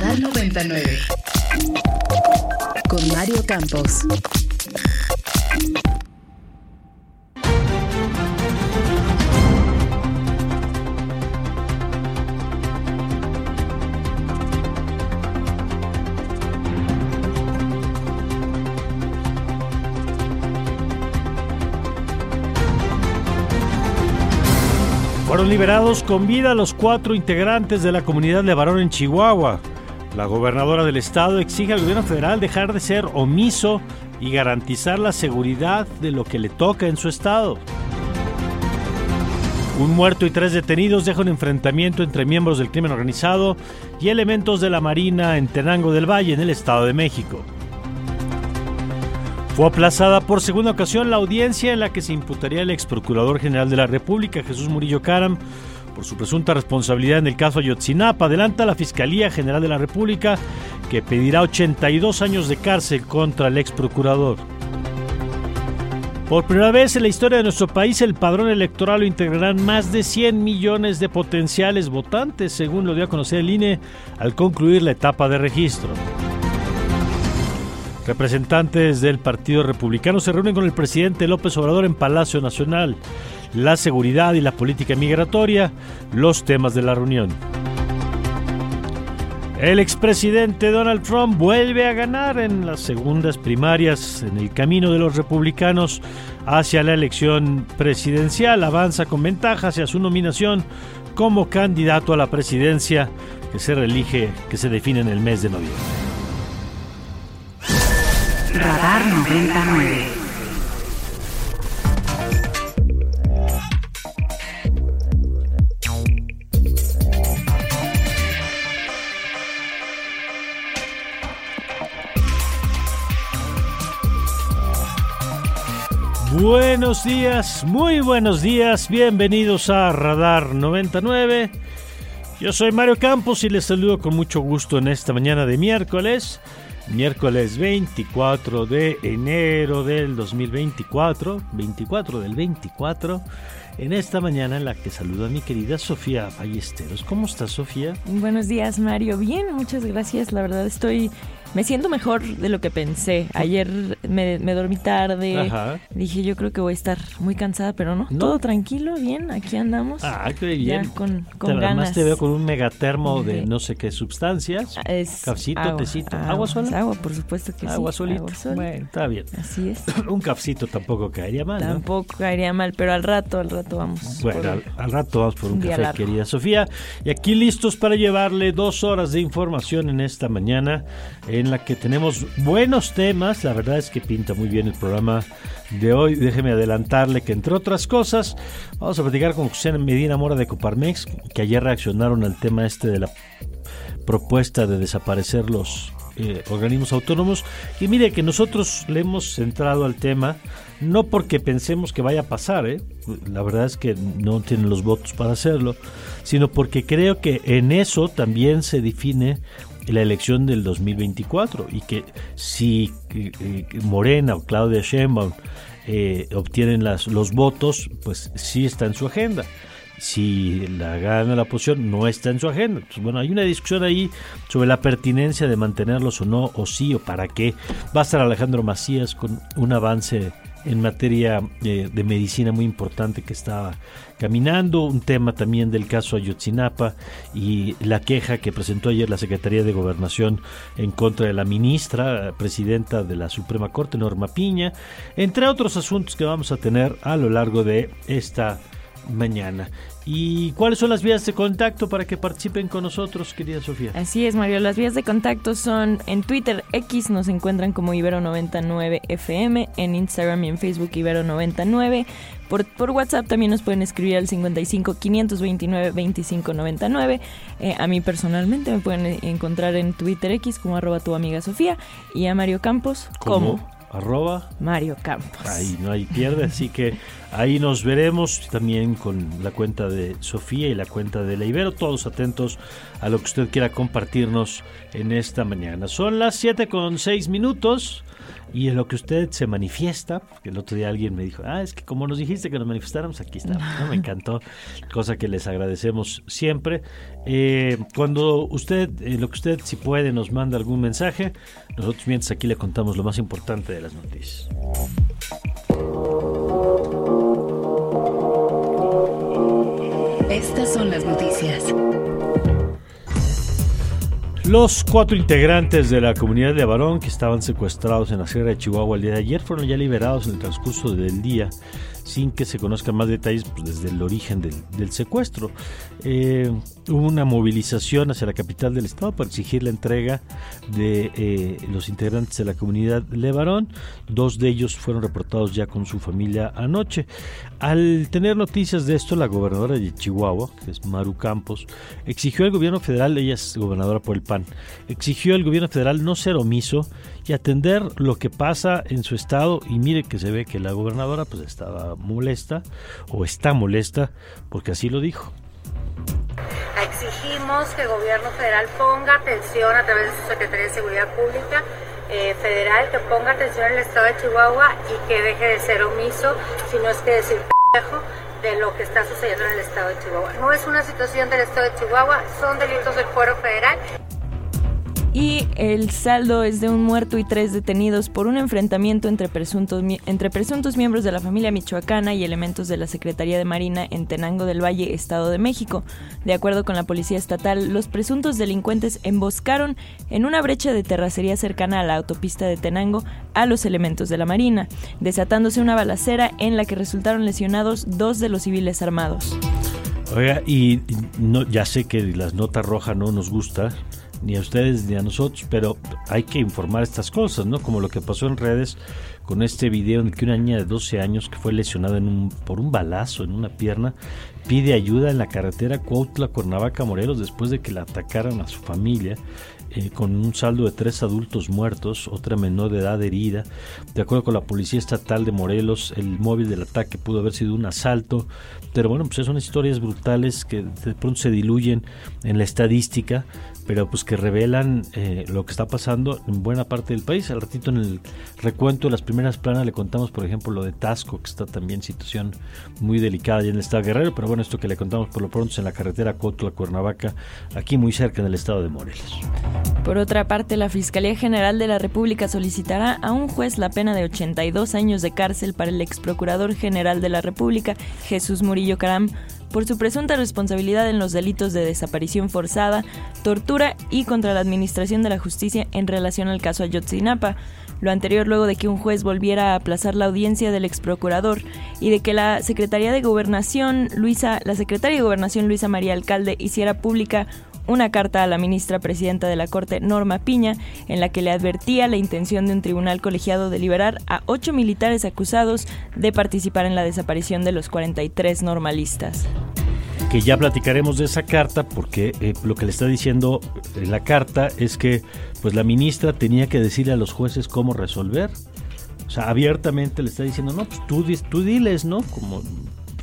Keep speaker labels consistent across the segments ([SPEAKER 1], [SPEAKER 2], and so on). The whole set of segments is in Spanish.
[SPEAKER 1] Radar 99. Con Mario Campos.
[SPEAKER 2] Fueron liberados con vida los cuatro integrantes de la comunidad de Barón en Chihuahua. La gobernadora del estado exige al gobierno federal dejar de ser omiso y garantizar la seguridad de lo que le toca en su estado. Un muerto y tres detenidos dejan un enfrentamiento entre miembros del crimen organizado y elementos de la Marina en Tenango del Valle, en el Estado de México. Fue aplazada por segunda ocasión la audiencia en la que se imputaría al ex procurador general de la República, Jesús Murillo Caram, por su presunta responsabilidad en el caso Ayotzinapa. Adelanta la Fiscalía General de la República que pedirá 82 años de cárcel contra el ex procurador. Por primera vez en la historia de nuestro país, el padrón electoral lo integrarán más de 100 millones de potenciales votantes, según lo dio a conocer el INE al concluir la etapa de registro. Representantes del Partido Republicano se reúnen con el presidente López Obrador en Palacio Nacional. La seguridad y la política migratoria, los temas de la reunión. El expresidente Donald Trump vuelve a ganar en las segundas primarias en el camino de los republicanos hacia la elección presidencial. Avanza con ventaja hacia su nominación como candidato a la presidencia que se reelige, que se define en el mes de noviembre.
[SPEAKER 3] Radar 99.
[SPEAKER 2] Buenos días, muy buenos días, bienvenidos a Radar 99. Yo soy Mario Campos y les saludo con mucho gusto en esta mañana de miércoles, miércoles 24 de enero del 2024, 24 del 24, en esta mañana en la que saludo a mi querida Sofía Ballesteros. ¿Cómo estás, Sofía?
[SPEAKER 4] Buenos días, Mario. Bien, muchas gracias. La verdad estoy me siento mejor de lo que pensé. Ayer me, me dormí tarde.
[SPEAKER 2] Ajá.
[SPEAKER 4] Dije, yo creo que voy a estar muy cansada, pero no.
[SPEAKER 2] No.
[SPEAKER 4] Todo tranquilo, bien. Aquí andamos.
[SPEAKER 2] Ah, qué bien.
[SPEAKER 4] Ya con, con
[SPEAKER 2] Además
[SPEAKER 4] ganas.
[SPEAKER 2] te veo con un megatermo de
[SPEAKER 4] Sí.
[SPEAKER 2] no sé qué sustancias.
[SPEAKER 4] Es agua,
[SPEAKER 2] tecito. ¿Agua sola?
[SPEAKER 4] es Agua, por supuesto que sí.
[SPEAKER 2] Agua solita.
[SPEAKER 4] Agua sola.
[SPEAKER 2] Bueno, está bien.
[SPEAKER 4] Así es.
[SPEAKER 2] Un cafecito tampoco caería mal, ¿no?
[SPEAKER 4] Tampoco caería mal, pero al rato, al rato vamos.
[SPEAKER 2] Bueno, al, al rato vamos por un café,
[SPEAKER 4] largo.
[SPEAKER 2] querida Sofía. Y aquí listos para llevarle dos horas de información en esta mañana, en la que tenemos buenos temas. La verdad es que pinta muy bien el programa de hoy. Déjeme adelantarle que, entre otras cosas, vamos a platicar con José Medina Mora de Coparmex, que ayer reaccionaron al tema este de la propuesta de desaparecer los eh, organismos autónomos. Y mire que nosotros le hemos centrado al tema, no porque pensemos que vaya a pasar, ¿eh? la verdad es que no tienen los votos para hacerlo, sino porque creo que en eso también se define la elección del 2024 y que si eh, eh, Morena o Claudia Sheinbaum eh, obtienen las, los votos, pues sí está en su agenda si la gana la oposición no está en su agenda. Bueno, hay una discusión ahí sobre la pertinencia de mantenerlos o no, o sí, o para qué. Va a estar Alejandro Macías con un avance en materia eh, de medicina muy importante que estaba caminando, un tema también del caso Ayotzinapa y la queja que presentó ayer la Secretaría de Gobernación en contra de la ministra, presidenta de la Suprema Corte, Norma Piña, entre otros asuntos que vamos a tener a lo largo de esta mañana. ¿Y cuáles son las vías de contacto para que participen con nosotros, querida Sofía?
[SPEAKER 4] Así es, Mario. Las vías de contacto son en Twitter X, nos encuentran como Ibero99FM, en Instagram y en Facebook Ibero99. Por, por WhatsApp también nos pueden escribir al 55 529 25 99. Eh, a mí personalmente me pueden encontrar en Twitter X como arroba tu amiga Sofía y a Mario Campos como,
[SPEAKER 2] Como arroba
[SPEAKER 4] Mario Campos.
[SPEAKER 2] Ahí no hay pierde, así que ahí nos veremos también con la cuenta de Sofía y la cuenta de la Ibero, todos atentos a lo que usted quiera compartirnos en esta mañana. Son las 7 con 6 minutos y en lo que usted se manifiesta, porque el otro día alguien me dijo, ah, es que como nos dijiste que nos manifestáramos, aquí estamos. Me encantó, cosa que les agradecemos siempre. Eh, cuando usted, eh, lo que usted si puede, nos manda algún mensaje, nosotros mientras aquí le contamos lo más importante de las noticias.
[SPEAKER 1] Estas son las noticias.
[SPEAKER 2] Los cuatro integrantes de la comunidad de Avarón que estaban secuestrados en la Sierra de Chihuahua el día de ayer fueron ya liberados en el transcurso del día sin que se conozcan más detalles pues, desde el origen del, secuestro. Eh, hubo una movilización hacia la capital del estado para exigir la entrega de eh, los integrantes de la comunidad Levarón. Dos de ellos fueron reportados ya con su familia anoche. Al tener noticias de esto, la gobernadora de Chihuahua, que es Maru Campos, exigió al gobierno federal, ella es gobernadora por el PAN, exigió al gobierno federal no ser omiso y atender lo que pasa en su estado. Y mire que se ve que la gobernadora pues estaba molesta o está molesta porque así lo dijo.
[SPEAKER 5] Exigimos que el gobierno federal ponga atención a través de su Secretaría de Seguridad Pública eh, federal, que ponga atención en el estado de Chihuahua y que deje de ser omiso, si no es que decir de lo que está sucediendo en el estado de Chihuahua. No es una situación del estado de Chihuahua, son delitos del fuero federal.
[SPEAKER 4] Y el saldo es de un muerto y tres detenidos por un enfrentamiento entre presuntos, entre presuntos miembros de la familia michoacana y elementos de la Secretaría de Marina en Tenango del Valle, Estado de México. De acuerdo con la policía estatal, los presuntos delincuentes emboscaron en una brecha de terracería cercana a la autopista de Tenango a los elementos de la Marina, desatándose una balacera en la que resultaron lesionados dos de los civiles armados.
[SPEAKER 2] Oiga, y no, ya sé que las notas rojas no nos gusta, ni a ustedes ni a nosotros, pero hay que informar estas cosas, ¿no? Como lo que pasó en redes con este video en que una niña de 12 años que fue lesionada en un, por un balazo en una pierna pide ayuda en la carretera Cuautla Cuernavaca Morelos después de que la atacaran a su familia eh, con un saldo de tres adultos muertos, otra menor de edad herida. De acuerdo con la Policía Estatal de Morelos, el móvil del ataque pudo haber sido un asalto, pero bueno, pues son historias brutales que de pronto se diluyen en la estadística, pero pues que revelan eh, lo que está pasando en buena parte del país. Al ratito en el recuento de las primeras planas le contamos, por ejemplo, lo de Tasco, que está también situación muy delicada ya en el estado Guerrero, pero bueno, esto que le contamos por lo pronto es en la carretera Cotla Cuernavaca, aquí muy cerca en el estado de Morelos.
[SPEAKER 4] Por otra parte, la Fiscalía General de la República solicitará a un juez la pena de 82 años de cárcel para el ex procurador general de la República, Jesús Murillo Caram, por su presunta responsabilidad en los delitos de desaparición forzada, tortura y contra la administración de la justicia en relación al caso Ayotzinapa. Lo anterior luego de que un juez volviera a aplazar la audiencia del ex procurador y de que la Secretaría de Gobernación Luisa, la Secretaria de Gobernación Luisa María Alcalde hiciera pública una carta a la ministra presidenta de la Corte, Norma Piña, en la que le advertía la intención de un tribunal colegiado de liberar a ocho militares acusados de participar en la desaparición de los 43 normalistas.
[SPEAKER 2] que ya platicaremos de esa carta porque eh, lo que le está diciendo la carta es que pues la ministra tenía que decirle a los jueces cómo resolver. O sea, abiertamente le está diciendo, no, pues tú, tú diles, ¿no? Como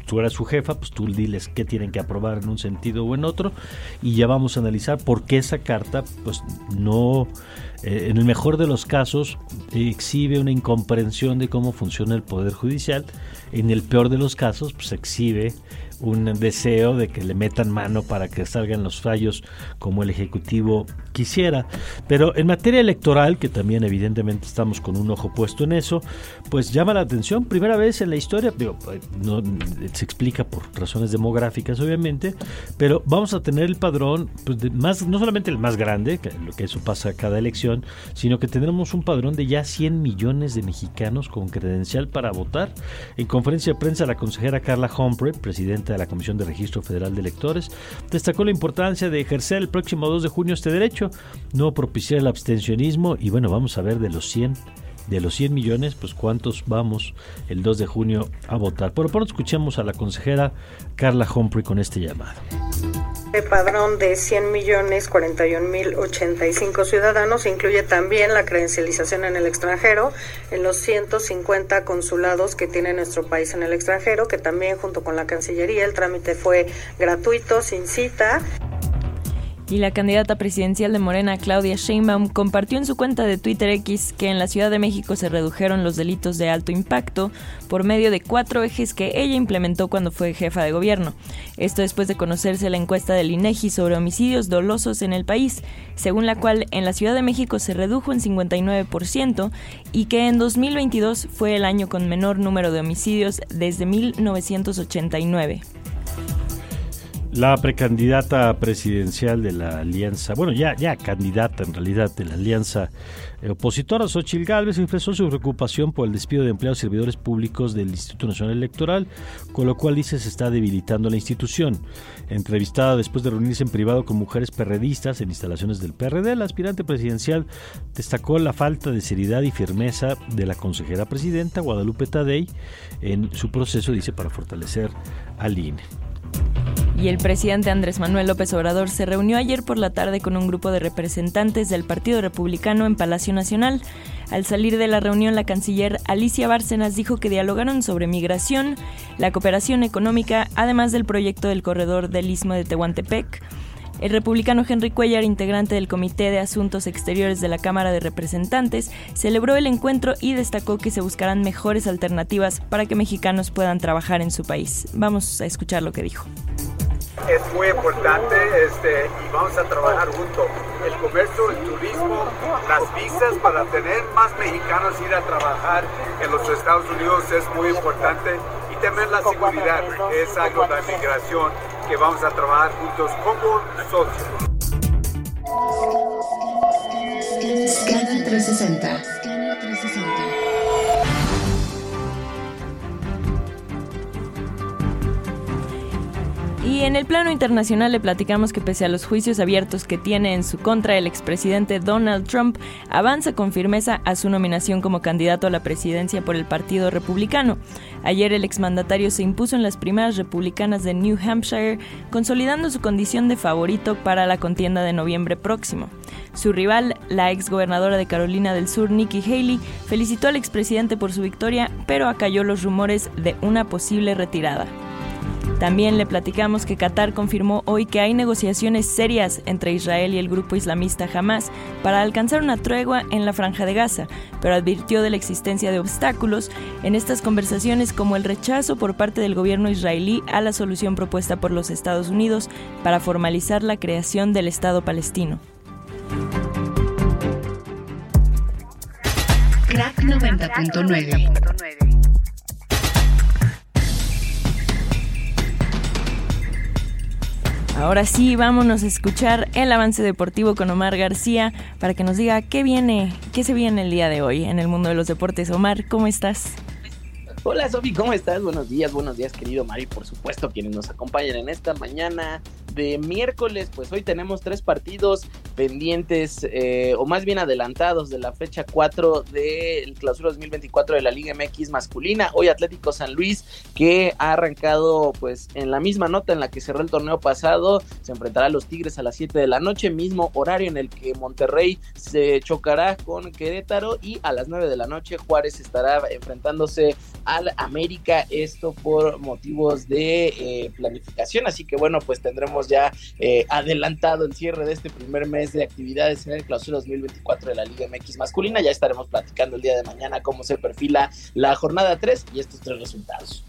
[SPEAKER 2] tú eras su jefa, pues tú diles qué tienen que aprobar en un sentido o en otro y ya vamos a analizar por qué esa carta pues no, eh, en el mejor de los casos, exhibe una incomprensión de cómo funciona el Poder Judicial, en el peor de los casos pues exhibe un deseo de que le metan mano para que salgan los fallos como el Ejecutivo quisiera. Pero en materia electoral, que también evidentemente estamos con un ojo puesto en eso, pues llama la atención, primera vez en la historia, digo, eh, no, se explica por razones demográficas obviamente, pero vamos a tener el padrón, pues, de más, no solamente el más grande, que, lo que eso pasa cada elección, sino que tendremos un padrón de ya 100 millones de mexicanos con credencial para votar. En conferencia de prensa, la consejera Carla Humphrey, presidenta de la Comisión de Registro Federal de Electores, destacó la importancia de ejercer el próximo 2 de junio este derecho, no propiciar el abstencionismo y bueno, vamos a ver de los 100 de los 100 millones, pues cuántos vamos el 2 de junio a votar. Por lo pronto escuchemos a la consejera Carla Humphrey con este llamado.
[SPEAKER 6] El padrón de 100 millones 41 mil 85 ciudadanos incluye también la credencialización en el extranjero en los 150 consulados que tiene nuestro país en el extranjero, que también junto con la Cancillería el trámite fue gratuito, sin cita
[SPEAKER 4] y la candidata presidencial de Morena, Claudia Sheinbaum, compartió en su cuenta de Twitter X que en la Ciudad de México se redujeron los delitos de alto impacto por medio de cuatro ejes que ella implementó cuando fue jefa de gobierno. Esto después de conocerse la encuesta del INEGI sobre homicidios dolosos en el país, según la cual en la Ciudad de México se redujo en 59% y que en 2022 fue el año con menor número de homicidios desde 1989.
[SPEAKER 2] La precandidata presidencial de la alianza, bueno, ya, ya candidata en realidad de la alianza opositora, Xochil Gálvez, expresó su preocupación por el despido de empleados y servidores públicos del Instituto Nacional Electoral, con lo cual dice se está debilitando la institución. Entrevistada después de reunirse en privado con mujeres perredistas en instalaciones del PRD, la aspirante presidencial destacó la falta de seriedad y firmeza de la consejera presidenta Guadalupe Tadei en su proceso, dice, para fortalecer al INE
[SPEAKER 4] y el presidente Andrés Manuel López Obrador se reunió ayer por la tarde con un grupo de representantes del Partido Republicano en Palacio Nacional. Al salir de la reunión, la canciller Alicia Bárcenas dijo que dialogaron sobre migración, la cooperación económica, además del proyecto del corredor del Istmo de Tehuantepec. El republicano Henry Cuellar, integrante del Comité de Asuntos Exteriores de la Cámara de Representantes, celebró el encuentro y destacó que se buscarán mejores alternativas para que mexicanos puedan trabajar en su país. Vamos a escuchar lo que dijo
[SPEAKER 7] es muy importante este, y vamos a trabajar juntos. El comercio, el turismo, las visas para tener más mexicanos ir a trabajar en los Estados Unidos es muy importante y también la seguridad, es algo de migración que vamos a trabajar juntos como socios.
[SPEAKER 1] 360.
[SPEAKER 4] Y en el plano internacional le platicamos que pese a los juicios abiertos que tiene en su contra el expresidente Donald Trump, avanza con firmeza a su nominación como candidato a la presidencia por el Partido Republicano. Ayer el exmandatario se impuso en las primeras republicanas de New Hampshire, consolidando su condición de favorito para la contienda de noviembre próximo. Su rival, la exgobernadora de Carolina del Sur, Nikki Haley, felicitó al expresidente por su victoria, pero acalló los rumores de una posible retirada. También le platicamos que Qatar confirmó hoy que hay negociaciones serias entre Israel y el grupo islamista Hamas para alcanzar una tregua en la franja de Gaza, pero advirtió de la existencia de obstáculos en estas conversaciones como el rechazo por parte del gobierno israelí a la solución propuesta por los Estados Unidos para formalizar la creación del Estado palestino.
[SPEAKER 1] Crack 90.9
[SPEAKER 4] Ahora sí, vámonos a escuchar el avance deportivo con Omar García para que nos diga qué viene, qué se viene el día de hoy en el mundo de los deportes. Omar, ¿cómo estás?
[SPEAKER 8] Hola Sofi, ¿cómo estás? Buenos días, buenos días querido Mari, por supuesto quienes nos acompañan en esta mañana de miércoles, pues hoy tenemos tres partidos pendientes eh, o más bien adelantados de la fecha 4 del clausura 2024 de la Liga MX masculina. Hoy Atlético San Luis que ha arrancado pues en la misma nota en la que cerró el torneo pasado, se enfrentará a los Tigres a las 7 de la noche, mismo horario en el que Monterrey se chocará con Querétaro y a las 9 de la noche Juárez estará enfrentándose al América, esto por motivos de eh, planificación, así que bueno, pues tendremos ya eh, adelantado el cierre de este primer mes de actividades en el clausura 2024 de la Liga MX masculina. Ya estaremos platicando el día de mañana cómo se perfila la jornada 3 y estos tres resultados.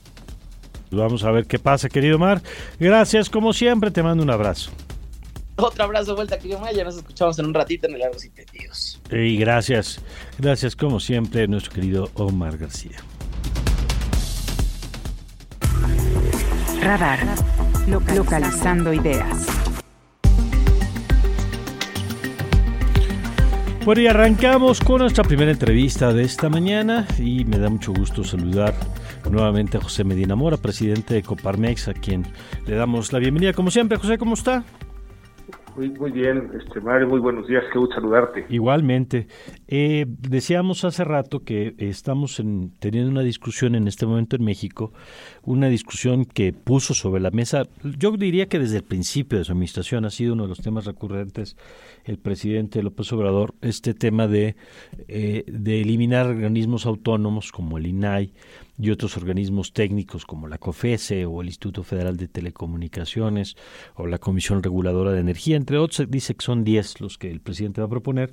[SPEAKER 2] Vamos a ver qué pasa, querido Mar. Gracias, como siempre, te mando un abrazo.
[SPEAKER 8] Otro abrazo de vuelta, querido Mar. Ya nos escuchamos en un ratito en el Largos y
[SPEAKER 2] Y gracias, gracias, como siempre, nuestro querido Omar García.
[SPEAKER 3] Radar localizando ideas.
[SPEAKER 2] Bueno, y arrancamos con nuestra primera entrevista de esta mañana y me da mucho gusto saludar nuevamente a José Medina Mora, presidente de Coparmex, a quien le damos la bienvenida. Como siempre, José, ¿cómo está?
[SPEAKER 9] Muy, muy bien, este Mario, muy buenos días, qué gusto saludarte.
[SPEAKER 2] Igualmente. Eh, decíamos hace rato que estamos en, teniendo una discusión en este momento en México, una discusión que puso sobre la mesa, yo diría que desde el principio de su administración ha sido uno de los temas recurrentes el presidente López Obrador, este tema de, eh, de eliminar organismos autónomos como el INAI, y otros organismos técnicos como la COFESE o el Instituto Federal de Telecomunicaciones o la Comisión Reguladora de Energía, entre otros, dice que son 10 los que el presidente va a proponer.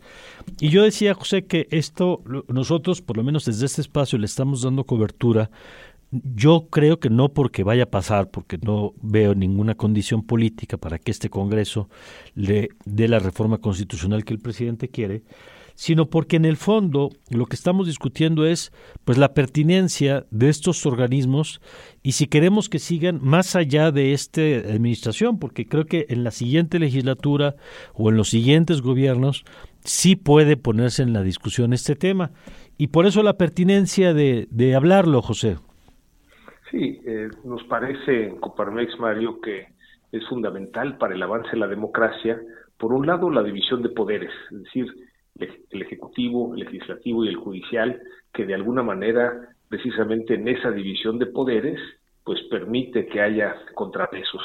[SPEAKER 2] Y yo decía, José, que esto nosotros, por lo menos desde este espacio, le estamos dando cobertura. Yo creo que no porque vaya a pasar, porque no veo ninguna condición política para que este Congreso le dé la reforma constitucional que el presidente quiere, sino porque en el fondo lo que estamos discutiendo es pues la pertinencia de estos organismos y si queremos que sigan más allá de esta administración, porque creo que en la siguiente legislatura o en los siguientes gobiernos sí puede ponerse en la discusión este tema. Y por eso la pertinencia de, de hablarlo, José.
[SPEAKER 9] Sí, eh, nos parece en Coparmex, Mario, que es fundamental para el avance de la democracia, por un lado, la división de poderes, es decir, el Ejecutivo, el Legislativo y el Judicial, que de alguna manera, precisamente en esa división de poderes, pues permite que haya contrapesos.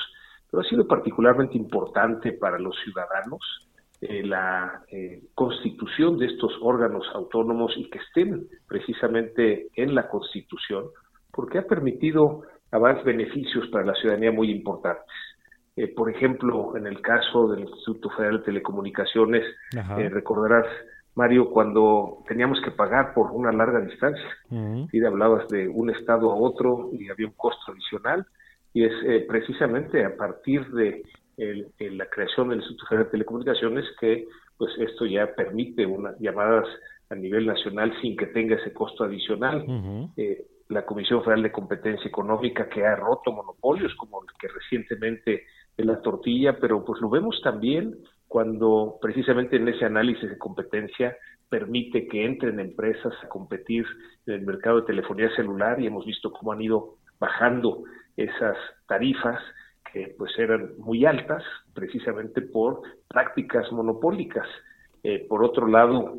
[SPEAKER 9] Pero ha sido particularmente importante para los ciudadanos eh, la eh, constitución de estos órganos autónomos y que estén precisamente en la Constitución, porque ha permitido avances beneficios para la ciudadanía muy importantes. Eh, por ejemplo, en el caso del Instituto Federal de Telecomunicaciones, eh, recordarás, Mario, cuando teníamos que pagar por una larga distancia, y hablabas de un estado a otro y había un costo adicional, y es eh, precisamente a partir de la creación del Instituto Federal de Telecomunicaciones que pues esto ya permite unas llamadas a nivel nacional sin que tenga ese costo adicional. la Comisión Federal de Competencia Económica que ha roto monopolios como el que recientemente de la tortilla, pero pues lo vemos también cuando precisamente en ese análisis de competencia permite que entren empresas a competir en el mercado de telefonía celular y hemos visto cómo han ido bajando esas tarifas que pues eran muy altas precisamente por prácticas monopólicas. Eh, por otro lado,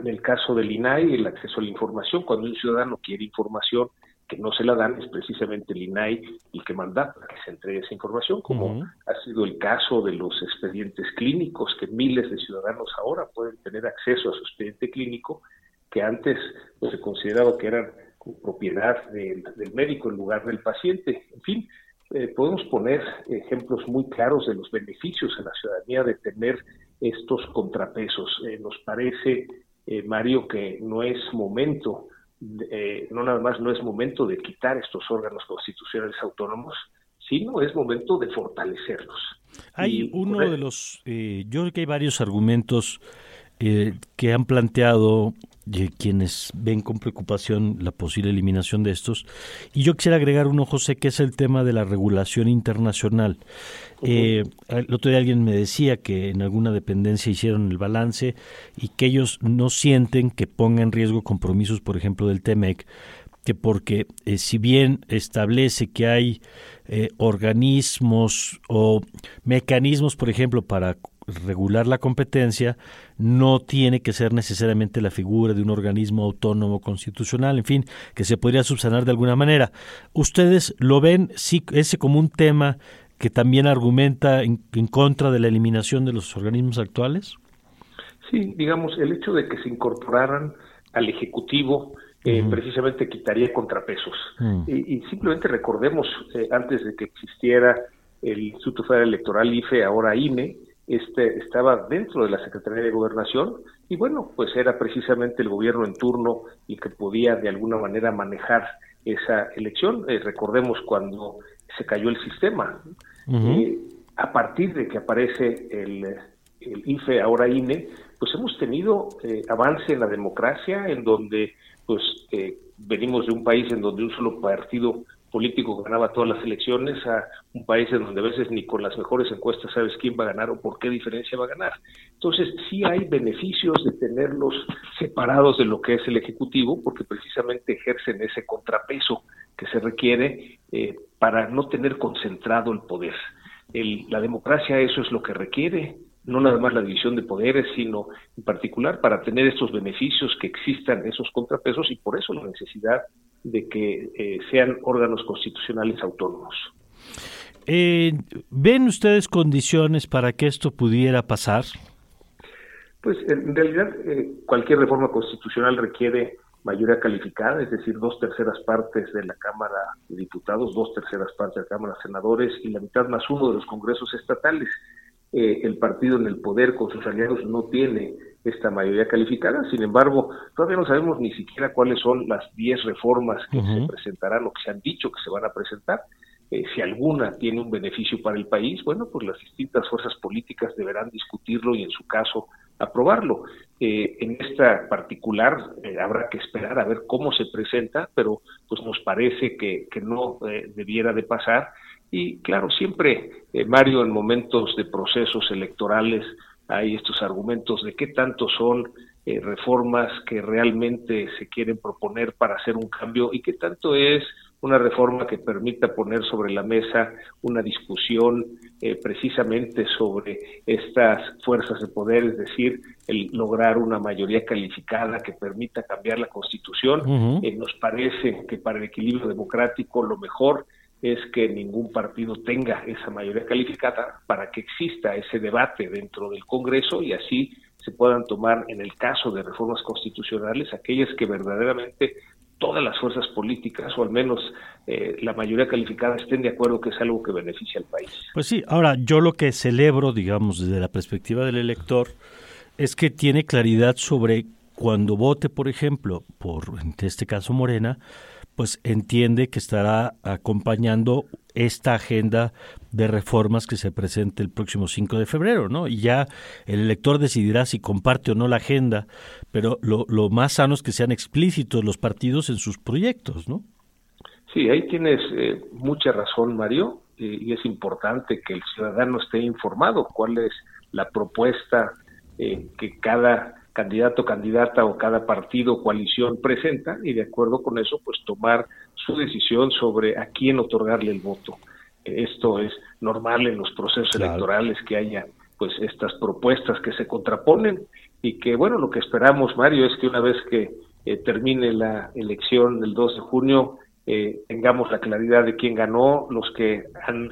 [SPEAKER 9] en el caso del INAI, el acceso a la información, cuando un ciudadano quiere información que no se la dan es precisamente el INAI el que manda que se entregue esa información, como ha sido el caso de los expedientes clínicos, que miles de ciudadanos ahora pueden tener acceso a su expediente clínico, que antes pues, se consideraba que eran propiedad del médico en lugar del paciente. En fin, eh, podemos poner ejemplos muy claros de los beneficios a la ciudadanía de tener estos contrapesos. Eh, nos parece, eh, Mario, que no es momento eh, no nada más no es momento de quitar estos órganos constitucionales autónomos, sino es momento de fortalecerlos.
[SPEAKER 2] Hay uno de los, eh, yo creo que hay varios argumentos eh, que han planteado quienes ven con preocupación la posible eliminación de estos. Y yo quisiera agregar uno, José, que es el tema de la regulación internacional. Eh, el otro día alguien me decía que en alguna dependencia hicieron el balance y que ellos no sienten que ponga en riesgo compromisos, por ejemplo, del TEMEC, que porque eh, si bien establece que hay eh, organismos o mecanismos, por ejemplo, para regular la competencia no tiene que ser necesariamente la figura de un organismo autónomo constitucional, en fin, que se podría subsanar de alguna manera. ¿Ustedes lo ven sí, ese como un tema que también argumenta en, contra de la eliminación de los organismos actuales?
[SPEAKER 9] Sí, digamos, el hecho de que se incorporaran al Ejecutivo eh, precisamente quitaría contrapesos. Mm. y, simplemente recordemos, eh, antes de que existiera el Instituto Federal Electoral IFE, ahora INE, este, estaba dentro de la Secretaría de Gobernación y bueno, pues era precisamente el gobierno en turno el que podía de alguna manera manejar esa elección. Eh, recordemos cuando se cayó el sistema. Eh, a partir de que aparece el, el, IFE, ahora INE, pues hemos tenido eh, avance en la democracia, en donde pues venimos de un país en donde un solo partido político ganaba todas las elecciones a un país en donde a veces ni con las mejores encuestas sabes quién va a ganar o por qué diferencia va a ganar. Entonces, sí hay beneficios de tenerlos separados de lo que es el Ejecutivo, porque precisamente ejercen ese contrapeso que se requiere eh, para no tener concentrado el poder. la democracia eso es lo que requiere, no nada más la división de poderes, sino en particular para tener estos beneficios que existan esos contrapesos y por eso la necesidad de que eh, sean órganos constitucionales autónomos.
[SPEAKER 2] Eh, ¿Ven ustedes condiciones para que esto pudiera pasar?
[SPEAKER 9] Pues en realidad eh, cualquier reforma constitucional requiere mayoría calificada, es decir, dos terceras partes de la Cámara de Diputados, dos terceras partes de la Cámara de Senadores y la mitad más uno de los congresos estatales. Eh, el partido en el poder con sus aliados no tiene esta mayoría calificada, sin embargo, todavía no sabemos ni siquiera cuáles son las 10 reformas que se presentarán o que se han dicho que se van a presentar. Eh, si alguna tiene un beneficio para el país, bueno, pues las distintas fuerzas políticas deberán discutirlo y en su caso aprobarlo. Eh, en esta particular eh, habrá que esperar a ver cómo se presenta, pero pues nos parece que, que no debiera de pasar. Y claro, siempre, Mario, en momentos de procesos electorales hay estos argumentos de qué tanto son reformas que realmente se quieren proponer para hacer un cambio y qué tanto es una reforma que permita poner sobre la mesa una discusión eh, precisamente sobre estas fuerzas de poder, es decir, el lograr una mayoría calificada que permita cambiar la constitución. Eh, nos parece que para el equilibrio democrático lo mejor es que ningún partido tenga esa mayoría calificada para que exista ese debate dentro del Congreso y así se puedan tomar, en el caso de reformas constitucionales, aquellas que verdaderamente todas las fuerzas políticas, o al menos eh, la mayoría calificada, estén de acuerdo que es algo que beneficia al país.
[SPEAKER 2] Pues sí, ahora yo lo que celebro, digamos, desde la perspectiva del elector, es que tiene claridad sobre cuando vote, por ejemplo, por este caso Morena, pues entiende que estará acompañando esta agenda de reformas que se presente el próximo 5 de febrero, ¿no? Y ya el elector decidirá si comparte o no la agenda, pero lo, lo más sano es que sean explícitos los partidos en sus proyectos, ¿no?
[SPEAKER 9] Sí, ahí tienes eh, mucha razón, Mario, y es importante que el ciudadano esté informado cuál es la propuesta eh, que cada candidato, candidata o cada partido o coalición presenta y de acuerdo con eso, pues tomar su decisión sobre a quién otorgarle el voto. Esto es normal en los procesos electorales que haya pues estas propuestas que se contraponen y que bueno, lo que esperamos, Mario, es que una vez que eh, termine la elección del 2 de junio, eh, tengamos la claridad de quién ganó, los que han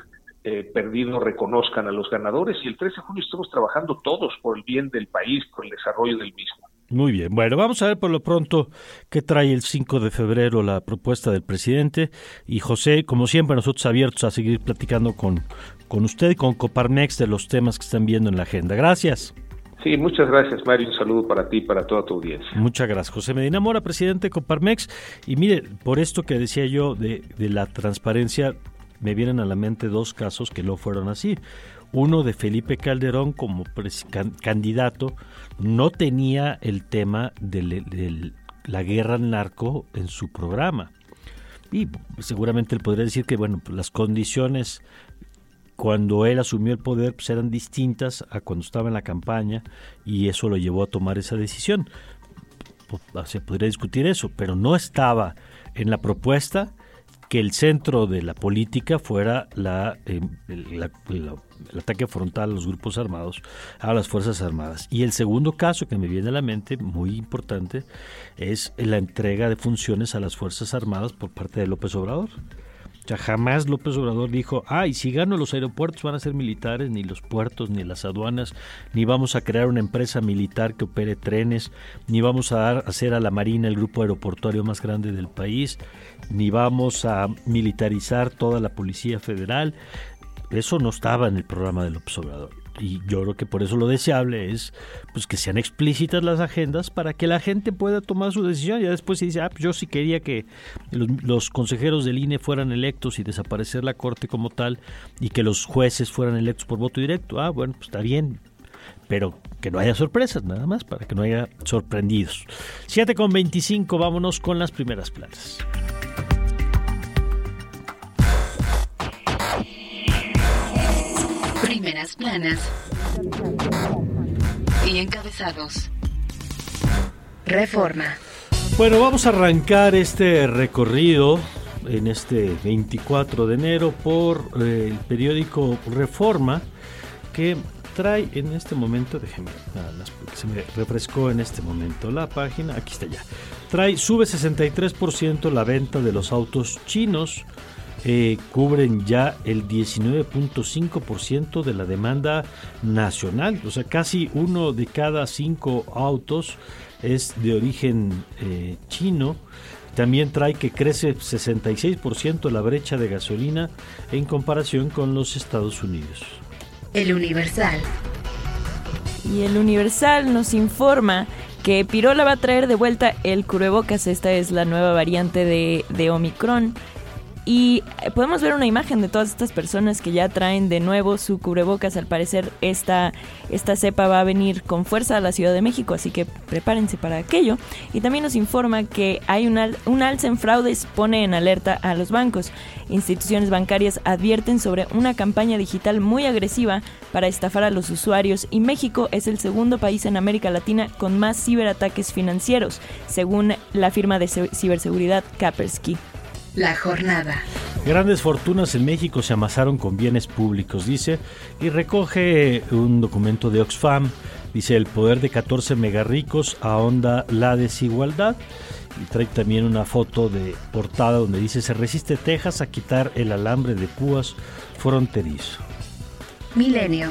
[SPEAKER 9] eh, perdido reconozcan a los ganadores y el 13 de junio estamos trabajando todos por el bien del país, por el desarrollo del mismo.
[SPEAKER 2] Muy bien, bueno, vamos a ver por lo pronto qué trae el 5 de febrero la propuesta del presidente y José, como siempre, nosotros abiertos a seguir platicando con, con usted y con Coparmex de los temas que están viendo en la agenda. Gracias.
[SPEAKER 9] Sí, muchas gracias, Mario. Un saludo para ti y para toda tu audiencia.
[SPEAKER 2] Muchas gracias. José Medina Mora, presidente de Coparmex. Y mire, por esto que decía yo de, de la transparencia, me vienen a la mente dos casos que no fueron así. Uno de Felipe Calderón como candidato no tenía el tema de, la guerra al narco en su programa. Y seguramente él podría decir que bueno, las condiciones cuando él asumió el poder pues eran distintas a cuando estaba en la campaña y eso lo llevó a tomar esa decisión. Se podría discutir eso, pero no estaba en la propuesta que el centro de la política fuera la, eh, el, ataque frontal a los grupos armados, a las Fuerzas Armadas. Y el segundo caso que me viene a la mente, muy importante, es la entrega de funciones a las Fuerzas Armadas por parte de López Obrador sea, jamás López Obrador dijo, ay, si gano los aeropuertos van a ser militares, ni los puertos, ni las aduanas, ni vamos a crear una empresa militar que opere trenes, ni vamos a dar, hacer a la Marina el grupo aeroportuario más grande del país, ni vamos a militarizar toda la Policía Federal. Eso no estaba en el programa de López Obrador y yo creo que por eso lo deseable es pues que sean explícitas las agendas para que la gente pueda tomar su decisión. Ya después se dice, ah, pues yo sí quería que los, consejeros del INE fueran electos y desaparecer la corte como tal y que los jueces fueran electos por voto directo. Ah, bueno, pues está bien, pero que no haya sorpresas, nada más, para que no haya sorprendidos. 7 con 25, vámonos con las primeras planas.
[SPEAKER 1] Primeras planas y encabezados. Reforma.
[SPEAKER 2] Bueno, vamos a arrancar este recorrido en este 24 de enero por eh, el periódico Reforma, que trae en este momento, porque se me refrescó en este momento la página, aquí está ya. Trae, sube 63% la venta de los autos chinos, eh, cubren ya el 19.5% de la demanda nacional, o sea, casi uno de cada cinco autos es de origen eh, chino. También trae que crece 66% la brecha de gasolina en comparación con los Estados Unidos.
[SPEAKER 1] El Universal.
[SPEAKER 4] Y el Universal nos informa que Pirola va a traer de vuelta el cubrebocas. Esta es la nueva variante de, de Omicron. Y podemos ver una imagen de todas estas personas que ya traen de nuevo su cubrebocas. Al parecer esta, esta cepa va a venir con fuerza a la Ciudad de México, así que prepárense para aquello. Y también nos informa que hay un, al, un alza en fraudes, pone en alerta a los bancos. Instituciones bancarias advierten sobre una campaña digital muy agresiva para estafar a los usuarios y México es el segundo país en América Latina con más ciberataques financieros, según la firma de ciberseguridad Kaspersky.
[SPEAKER 1] La jornada.
[SPEAKER 2] Grandes fortunas en México se amasaron con bienes públicos, dice, y recoge un documento de Oxfam. Dice, el poder de 14 megarricos ahonda la desigualdad. Y trae también una foto de portada donde dice, se resiste Texas a quitar el alambre de púas fronterizo.
[SPEAKER 1] Milenio.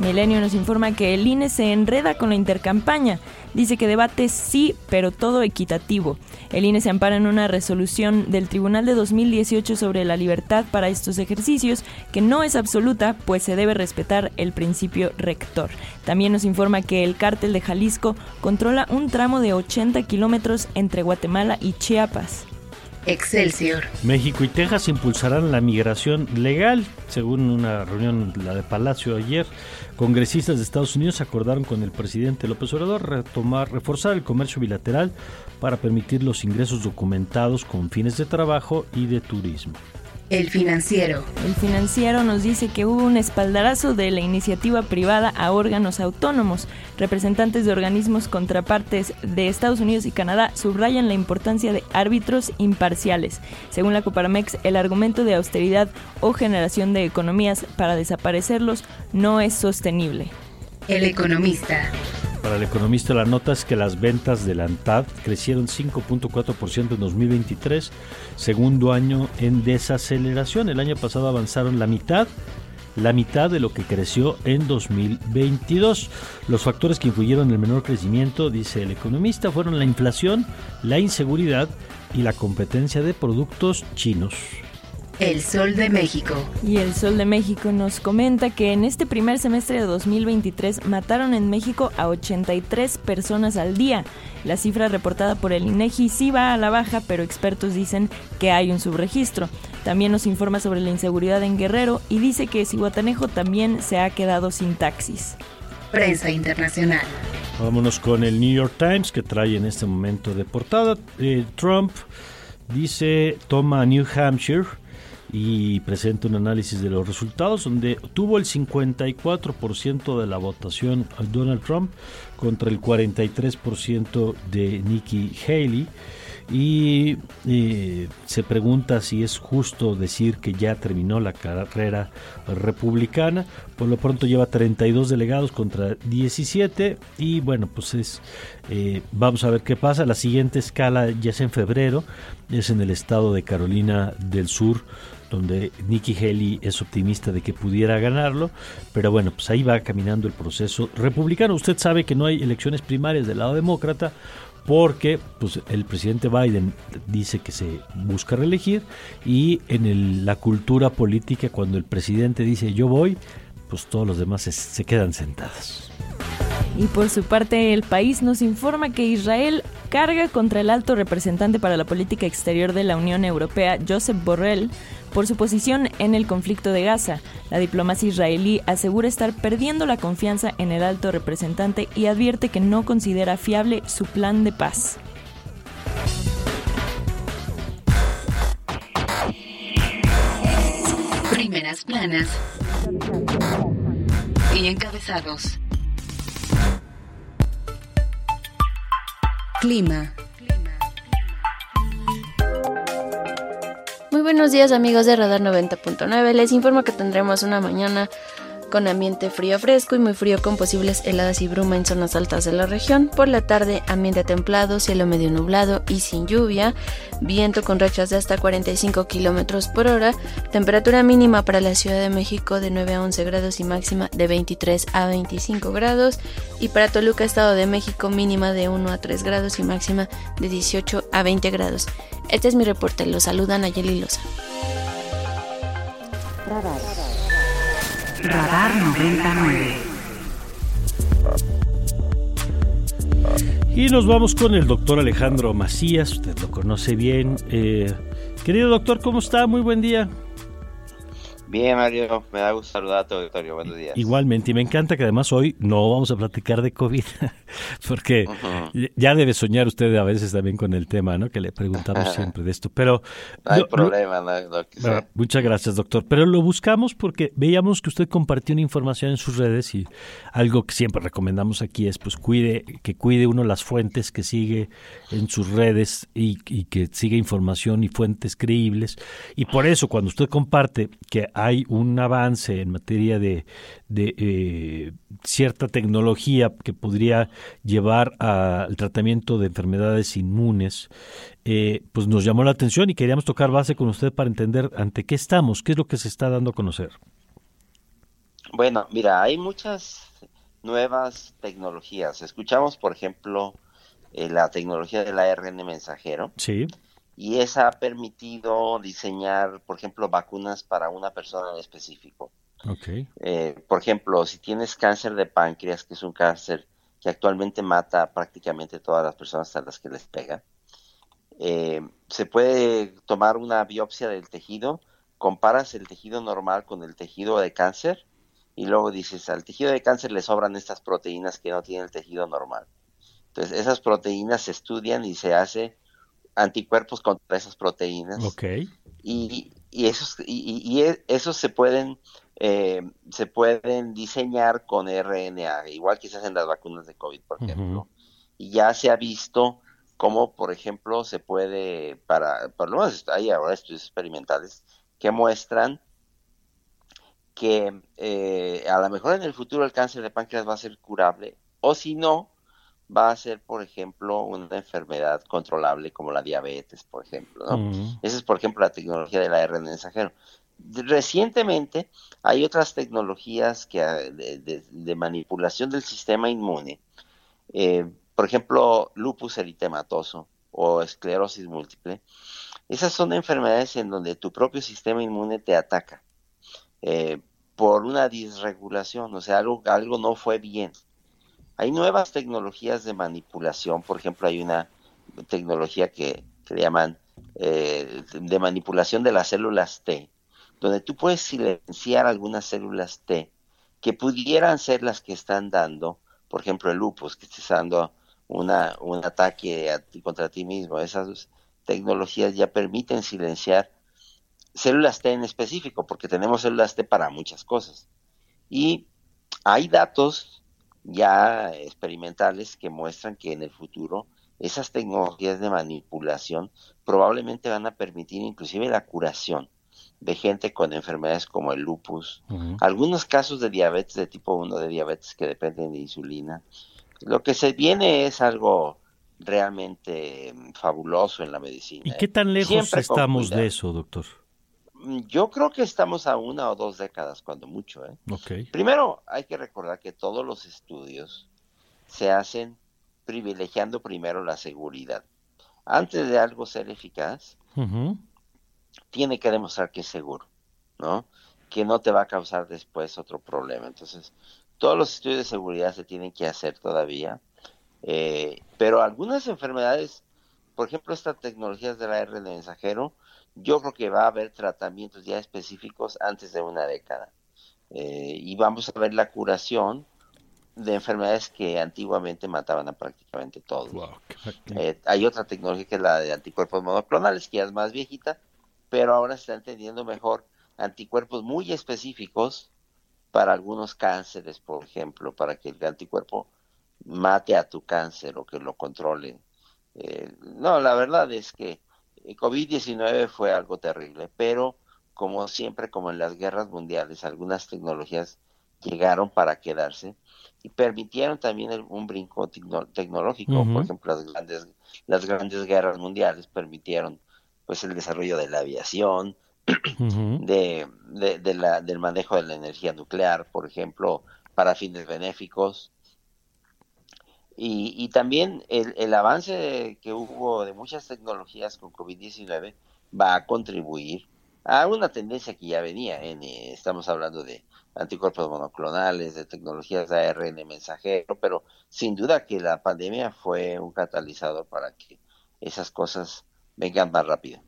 [SPEAKER 4] Milenio nos informa que el INE se enreda con la intercampaña. Dice que debate sí, pero todo equitativo. El INE se ampara en una resolución del Tribunal de 2018 sobre la libertad para estos ejercicios, que no es absoluta, pues se debe respetar el principio rector. También nos informa que el cártel de Jalisco controla un tramo de 80 kilómetros entre Guatemala y Chiapas.
[SPEAKER 1] Excelsior.
[SPEAKER 2] México y Texas impulsarán la migración legal, según una reunión, la de Palacio ayer. Congresistas de Estados Unidos acordaron con el presidente López Obrador retomar, reforzar el comercio bilateral para permitir los ingresos documentados con fines de trabajo y de turismo.
[SPEAKER 1] El financiero.
[SPEAKER 4] El financiero nos dice que hubo un espaldarazo de la iniciativa privada a órganos autónomos. Representantes de organismos contrapartes de Estados Unidos y Canadá subrayan la importancia de árbitros imparciales. Según la Coparmex, el argumento de austeridad o generación de economías para desaparecerlos no es sostenible.
[SPEAKER 1] El economista.
[SPEAKER 2] Para el economista la nota es que las ventas de la ANTAD crecieron 5.4% en 2023, segundo año en desaceleración. El año pasado avanzaron la mitad, la mitad de lo que creció en 2022. Los factores que influyeron en el menor crecimiento, dice el economista, fueron la inflación, la inseguridad y la competencia de productos chinos.
[SPEAKER 1] El Sol de México.
[SPEAKER 4] Y el Sol de México nos comenta que en este primer semestre de 2023 mataron en México a 83 personas al día. La cifra reportada por el INEGI sí va a la baja, pero expertos dicen que hay un subregistro. También nos informa sobre la inseguridad en Guerrero y dice que Cihuatanejo también se ha quedado sin taxis.
[SPEAKER 1] Prensa internacional.
[SPEAKER 2] Vámonos con el New York Times que trae en este momento de portada. Eh, Trump dice toma New Hampshire y presenta un análisis de los resultados donde tuvo el 54% de la votación a Donald Trump contra el 43% de Nikki Haley y eh, se pregunta si es justo decir que ya terminó la carrera republicana. Por lo pronto lleva 32 delegados contra 17 y bueno, pues es eh, vamos a ver qué pasa. La siguiente escala ya es en febrero, es en el estado de Carolina del Sur donde Nikki Haley es optimista de que pudiera ganarlo, pero bueno, pues ahí va caminando el proceso republicano. Usted sabe que no hay elecciones primarias del lado demócrata porque pues, el presidente Biden dice que se busca reelegir y en la cultura política cuando el presidente dice yo voy, pues todos los demás se, se quedan sentados.
[SPEAKER 4] Y por su parte, el país nos informa que Israel carga contra el alto representante para la política exterior de la Unión Europea, Joseph Borrell, por su posición en el conflicto de Gaza. La diplomacia israelí asegura estar perdiendo la confianza en el alto representante y advierte que no considera fiable su plan de paz.
[SPEAKER 1] Primeras planas y encabezados. Clima.
[SPEAKER 10] Muy buenos días amigos de Radar 90.9. Les informo que tendremos una mañana con ambiente frío fresco y muy frío con posibles heladas y bruma en zonas altas de la región. Por la tarde, ambiente templado, cielo medio nublado y sin lluvia, viento con rachas de hasta 45 kilómetros por hora, temperatura mínima para la Ciudad de México de 9 a 11 grados y máxima de 23 a 25 grados, y para Toluca, Estado de México, mínima de 1 a 3 grados y máxima de 18 a 20 grados. Este es mi reporte, lo saludan Ayeli Loza.
[SPEAKER 3] 99.
[SPEAKER 2] Y nos vamos con el doctor Alejandro Macías, usted lo conoce bien. Eh, querido doctor, ¿cómo está? Muy buen día.
[SPEAKER 11] Bien, Mario, me da gusto saludar a tu auditorio. Buenos días.
[SPEAKER 2] Igualmente, y me encanta que además hoy no vamos a platicar de COVID, porque ya debe soñar usted a veces también con el tema, ¿no? Que le preguntamos siempre de esto. Pero
[SPEAKER 11] no hay problema, no,
[SPEAKER 2] Muchas gracias, doctor. Pero lo buscamos porque veíamos que usted compartió una información en sus redes y algo que siempre recomendamos aquí es, pues, cuide, que cuide uno las fuentes que sigue en sus redes y, y que siga información y fuentes creíbles. Y por eso, cuando usted comparte que hay un avance en materia de, eh, cierta tecnología que podría llevar al tratamiento de enfermedades inmunes, eh, pues nos llamó la atención y queríamos tocar base con usted para entender ante qué estamos, qué es lo que se está dando a conocer.
[SPEAKER 11] Bueno, mira, hay muchas nuevas tecnologías. Escuchamos, por ejemplo, eh, la tecnología del ARN mensajero.
[SPEAKER 2] Sí
[SPEAKER 11] y esa ha permitido diseñar, por ejemplo, vacunas para una persona en específico.
[SPEAKER 2] Okay.
[SPEAKER 11] Eh, por ejemplo, si tienes cáncer de páncreas, que es un cáncer que actualmente mata prácticamente todas las personas a las que les pega, eh, se puede tomar una biopsia del tejido, comparas el tejido normal con el tejido de cáncer y luego dices, al tejido de cáncer le sobran estas proteínas que no tiene el tejido normal. Entonces, esas proteínas se estudian y se hace anticuerpos contra esas proteínas. Y, y, esos, y, e, esos se pueden eh, se pueden diseñar con RNA, igual que se hacen las vacunas de COVID, por ejemplo. Y ya se ha visto cómo, por ejemplo, se puede, para, por lo menos hay ahora estudios experimentales que muestran que eh, a lo mejor en el futuro el cáncer de páncreas va a ser curable, o si no, va a ser, por ejemplo, una enfermedad controlable como la diabetes, por ejemplo. ¿no? Esa es, por ejemplo, la tecnología del ARN mensajero. Recientemente hay otras tecnologías que, ah, de, manipulación del sistema inmune, eh, por ejemplo, lupus eritematoso o esclerosis múltiple. Esas son enfermedades en donde tu propio sistema inmune te ataca eh, por una disregulación, o sea, algo, algo no fue bien. Hay nuevas tecnologías de manipulación, por ejemplo, hay una tecnología que, le llaman eh, de manipulación de las células T, donde tú puedes silenciar algunas células T que pudieran ser las que están dando, por ejemplo, el lupus, que estés dando una, un ataque contra ti mismo. Esas tecnologías ya permiten silenciar células T en específico, porque tenemos células T para muchas cosas. Y hay datos ya experimentales que muestran que en el futuro esas tecnologías de manipulación probablemente van a permitir inclusive la curación de gente con enfermedades como el lupus, algunos casos de diabetes de tipo 1, de diabetes que dependen de insulina. Lo que se viene es algo realmente fabuloso en la medicina.
[SPEAKER 2] ¿Y qué tan lejos estamos de eso, doctor?
[SPEAKER 11] Mm, yo creo que estamos a una o dos décadas, cuando mucho. ¿eh? Primero, hay que recordar que todos los estudios se hacen privilegiando primero la seguridad. Antes de algo ser eficaz, tiene que demostrar que es seguro, ¿no? Que no te va a causar después otro problema. Entonces, todos los estudios de seguridad se tienen que hacer todavía, eh, pero algunas enfermedades, por ejemplo, estas tecnologías de la R de mensajero, yo creo que va a haber tratamientos ya específicos antes de una década. Eh, y vamos a ver la curación de enfermedades que antiguamente mataban a prácticamente todos. Eh, hay otra tecnología que es la de anticuerpos monoclonales, que ya es más viejita, pero ahora se está entendiendo mejor anticuerpos muy específicos para algunos cánceres, por ejemplo, para que el anticuerpo mate a tu cáncer o que lo controle. Eh, no, la verdad es que COVID-19 fue algo terrible, pero como siempre, como en las guerras mundiales, algunas tecnologías llegaron para quedarse y permitieron también un brinco tecnológico. Por ejemplo, las grandes, las grandes guerras mundiales permitieron pues el desarrollo de la aviación, de, de, la, del manejo de la energía nuclear, por ejemplo, para fines benéficos. Y, y también el, avance que hubo de muchas tecnologías con COVID-19 va a contribuir a una tendencia que ya venía. En, eh, estamos hablando de anticuerpos monoclonales, de tecnologías de ARN mensajero, pero sin duda que la pandemia fue un catalizador para que esas cosas vengan más rápido.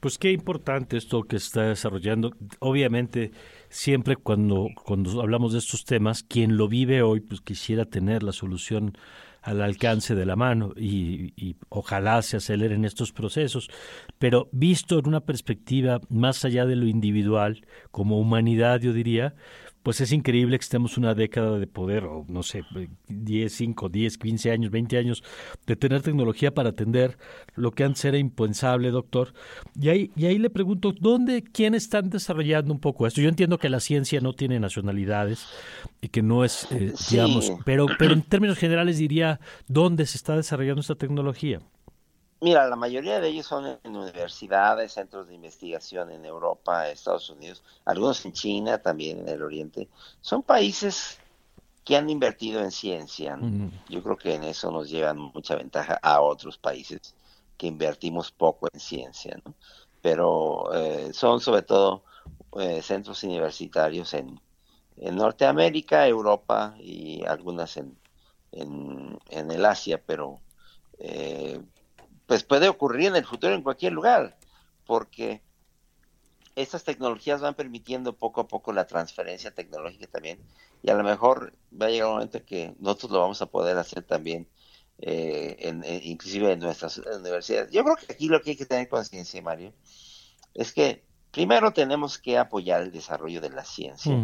[SPEAKER 2] Pues qué importante esto que está desarrollando. Obviamente, siempre cuando, cuando hablamos de estos temas, quien lo vive hoy, pues quisiera tener la solución al alcance de la mano y, y, ojalá se aceleren estos procesos. Pero visto en una perspectiva más allá de lo individual, como humanidad, yo diría, pues es increíble que estemos una década de poder, o no sé, 10, 5, 10, 15 años, 20 años, de tener tecnología para atender lo que antes era impensable, doctor. Y ahí, y ahí le pregunto, ¿dónde, quién están desarrollando un poco esto? Yo entiendo que la ciencia no tiene nacionalidades y que no es, eh, digamos, pero, pero en términos generales diría, ¿dónde se está desarrollando esta tecnología?
[SPEAKER 11] Mira, la mayoría de ellos son en universidades, centros de investigación en Europa, Estados Unidos, algunos en China, también en el Oriente. Son países que han invertido en ciencia. Yo creo que en eso nos llevan mucha ventaja a otros países que invertimos poco en ciencia. ¿no? Pero eh, son sobre todo eh, centros universitarios en, en, Norteamérica, Europa y algunas en, en, en el Asia, pero eh, pues puede ocurrir en el futuro en cualquier lugar, porque estas tecnologías van permitiendo poco a poco la transferencia tecnológica también, y a lo mejor va a llegar un momento que nosotros lo vamos a poder hacer también, eh, en, inclusive en nuestras universidades. Yo creo que aquí lo que hay que tener conciencia, Mario, es que primero tenemos que apoyar el desarrollo de la ciencia,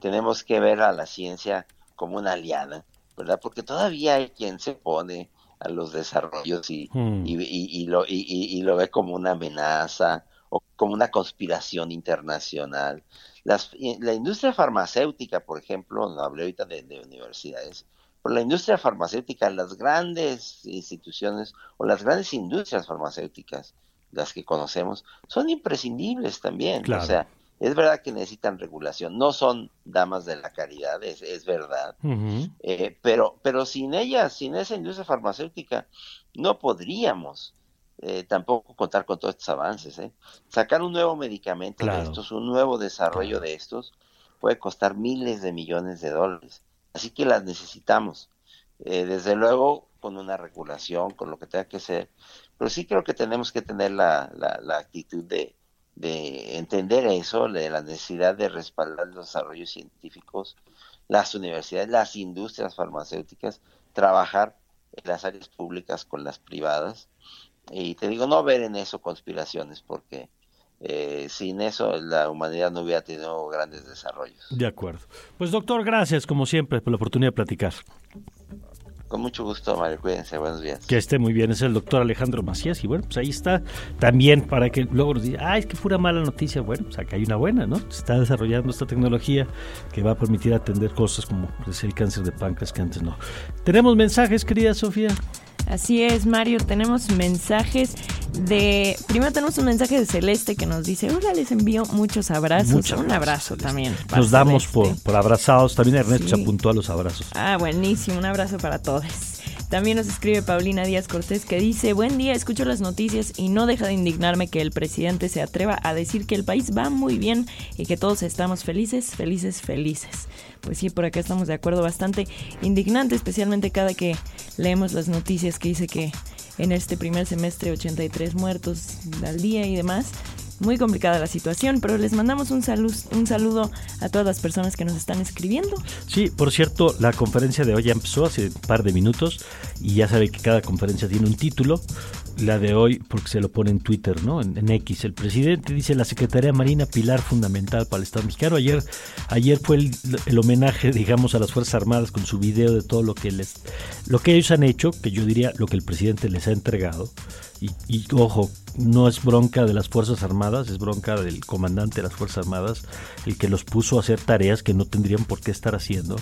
[SPEAKER 11] tenemos que ver a la ciencia como una aliada, ¿verdad? Porque todavía hay quien se pone a los desarrollos y, hmm. y, y, lo, y, lo ve como una amenaza o como una conspiración internacional. Las, la industria farmacéutica, por ejemplo, no hablé ahorita de, de universidades, pero la industria farmacéutica, las grandes instituciones o las grandes industrias farmacéuticas, las que conocemos, son imprescindibles también. O sea, es verdad que necesitan regulación, no son damas de la caridad, es, es verdad, eh, pero, pero sin ellas, sin esa industria farmacéutica, no podríamos eh, tampoco contar con todos estos avances. ¿eh? Sacar un nuevo medicamento de estos, un nuevo desarrollo de estos, puede costar miles de millones de dólares. Así que las necesitamos. desde luego, con una regulación, con lo que tenga que ser, pero sí creo que tenemos que tener la, la, la actitud de de entender eso, de la necesidad de respaldar los desarrollos científicos, las universidades, las industrias farmacéuticas, trabajar en las áreas públicas con las privadas. Y te digo, no ver en eso conspiraciones, porque eh, sin eso la humanidad no hubiera tenido grandes desarrollos.
[SPEAKER 2] De acuerdo. Pues doctor, gracias como siempre por la oportunidad de platicar.
[SPEAKER 11] Con mucho gusto, Mario. Cuídense. Buenos días.
[SPEAKER 2] Que esté muy bien. Es el doctor Alejandro Macías. Y bueno, pues ahí está. También para que luego nos diga, ay, es que pura mala noticia. Bueno, pues acá hay una buena, ¿no? Se está desarrollando esta tecnología que va a permitir atender cosas como pues, el cáncer de páncreas que antes no. Tenemos mensajes, querida Sofía.
[SPEAKER 4] Así es, Mario. Tenemos mensajes de. Primero tenemos un mensaje de Celeste que nos dice: Hola, les envío muchos abrazos. un abrazo también.
[SPEAKER 2] Nos damos por, por, abrazados. También Ernesto se apuntó a los abrazos.
[SPEAKER 4] Ah, buenísimo. Un abrazo para todos. También nos escribe Paulina Díaz Cortés que dice, buen día, escucho las noticias y no deja de indignarme que el presidente se atreva a decir que el país va muy bien y que todos estamos felices, felices, felices. Pues sí, por acá estamos de acuerdo, bastante indignante, especialmente cada que leemos las noticias que dice que en este primer semestre 83 muertos al día y demás muy complicada la situación, pero les mandamos un, saludo, un saludo a todas las personas que nos están escribiendo.
[SPEAKER 2] Sí, por cierto, la conferencia de hoy ya empezó hace un par de minutos y ya sabe que cada conferencia tiene un título. La de hoy, porque se lo pone en Twitter, ¿no? En, X. El presidente dice la Secretaría Marina pilar fundamental para el Estado mexicano. Ayer, ayer fue el, homenaje, digamos, a las Fuerzas Armadas con su video de todo lo que les, lo que ellos han hecho, que yo diría lo que el presidente les ha entregado. Y, y ojo, no es bronca de las Fuerzas Armadas es bronca del comandante de las Fuerzas Armadas, el que los puso a hacer tareas que no tendrían por qué estar haciendo,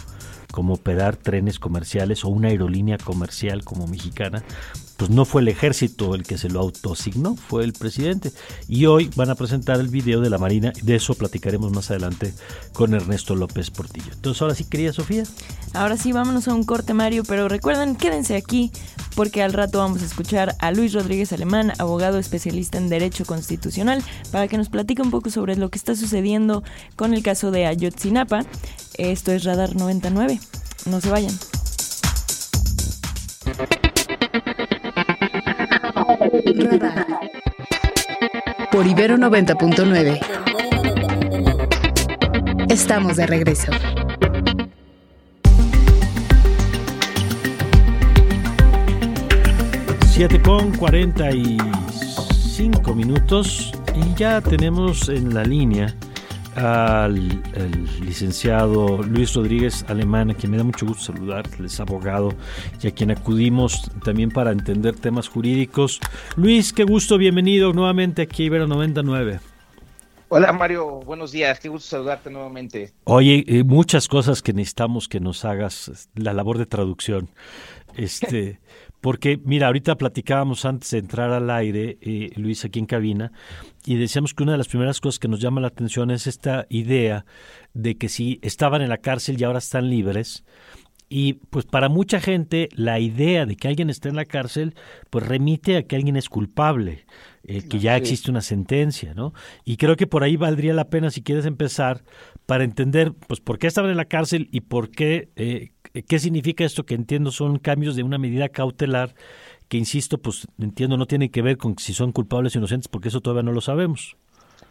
[SPEAKER 2] como operar trenes comerciales o una aerolínea comercial como mexicana, pues no fue el ejército el que se lo autoasignó, fue el presidente. Y hoy van a presentar el video de la Marina, de eso platicaremos más adelante con Ernesto López Portillo. Entonces, ahora sí, quería Sofía.
[SPEAKER 4] Ahora sí, vámonos a un corte, Mario, pero recuerden, quédense aquí porque al rato vamos a escuchar a Luis Rodríguez Alemán, abogado especialista en Derecho Constitucional, para que nos platique un poco sobre lo que está sucediendo con el caso de Ayotzinapa. Esto es Radar 99. No se vayan.
[SPEAKER 1] Radar. Por Ibero 90.9. Estamos de regreso.
[SPEAKER 2] Siete con 45 minutos y ya tenemos en la línea al el licenciado Luis Rodríguez Alemán, a quien me da mucho gusto saludar, es abogado y a quien acudimos también para entender temas jurídicos. Luis, qué gusto, bienvenido nuevamente aquí a Ibero 99.
[SPEAKER 12] Hola Mario, buenos días, qué gusto saludarte nuevamente.
[SPEAKER 2] Oye, eh, muchas cosas que necesitamos que nos hagas la labor de traducción. Este, porque mira, ahorita platicábamos antes de entrar al aire, eh, Luis, aquí en cabina, y decíamos que una de las primeras cosas que nos llama la atención es esta idea de que si estaban en la cárcel y ahora están libres, y pues para mucha gente la idea de que alguien esté en la cárcel pues remite a que alguien es culpable, eh, que ya existe una sentencia, ¿no? Y creo que por ahí valdría la pena si quieres empezar para entender pues por qué estaban en la cárcel y por qué eh, qué significa esto que entiendo son cambios de una medida cautelar que insisto pues entiendo no tiene que ver con si son culpables o inocentes porque eso todavía no lo sabemos.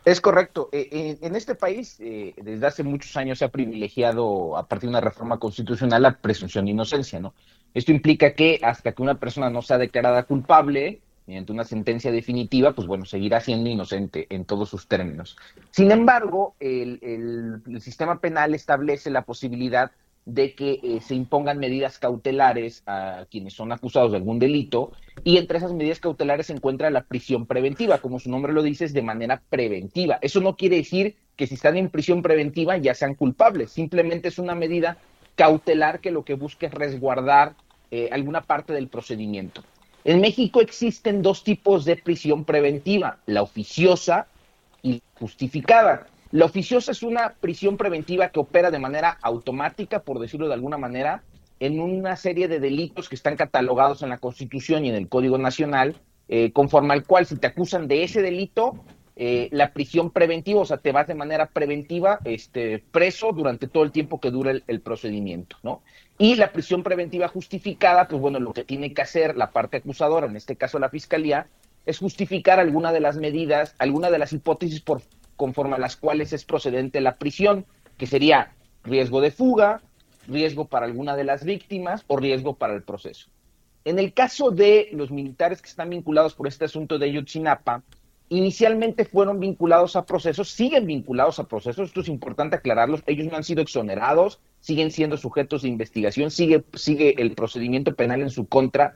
[SPEAKER 12] Es correcto. Eh, eh, en este país, eh, desde hace muchos años se ha privilegiado, a partir de una reforma constitucional, la presunción de inocencia, ¿no? Esto implica que hasta que una persona no sea declarada culpable, mediante una sentencia definitiva, pues bueno, seguirá siendo inocente en todos sus términos. Sin embargo, el, el, el sistema penal establece la posibilidad de que eh, se impongan medidas cautelares a quienes son acusados de algún delito y entre esas medidas cautelares se encuentra la prisión preventiva, como su nombre lo dice, es de manera preventiva. Eso no quiere decir que si están en prisión preventiva ya sean culpables, simplemente es una medida cautelar que lo que busca es resguardar eh, alguna parte del procedimiento. En México existen dos tipos de prisión preventiva, la oficiosa y justificada. La oficiosa es una prisión preventiva que opera de manera automática, por decirlo de alguna manera, en una serie de delitos que están catalogados en la Constitución y en el Código Nacional, eh, conforme al cual si te acusan de ese delito, eh, la prisión preventiva, o sea, te vas de manera preventiva este, preso durante todo el tiempo que dura el, el, procedimiento, ¿no? Y la prisión preventiva justificada, pues bueno, lo que tiene que hacer la parte acusadora, en este caso la Fiscalía, es justificar alguna de las medidas, alguna de las hipótesis por conforme a las cuales es procedente la prisión, que sería riesgo de fuga, riesgo para alguna de las víctimas o riesgo para el proceso. En el caso de los militares que están vinculados por este asunto de Ayotzinapa, inicialmente fueron vinculados a procesos, siguen vinculados a procesos, esto es importante aclararlos, ellos no han sido exonerados, siguen siendo sujetos de investigación, sigue, sigue el procedimiento penal en su contra,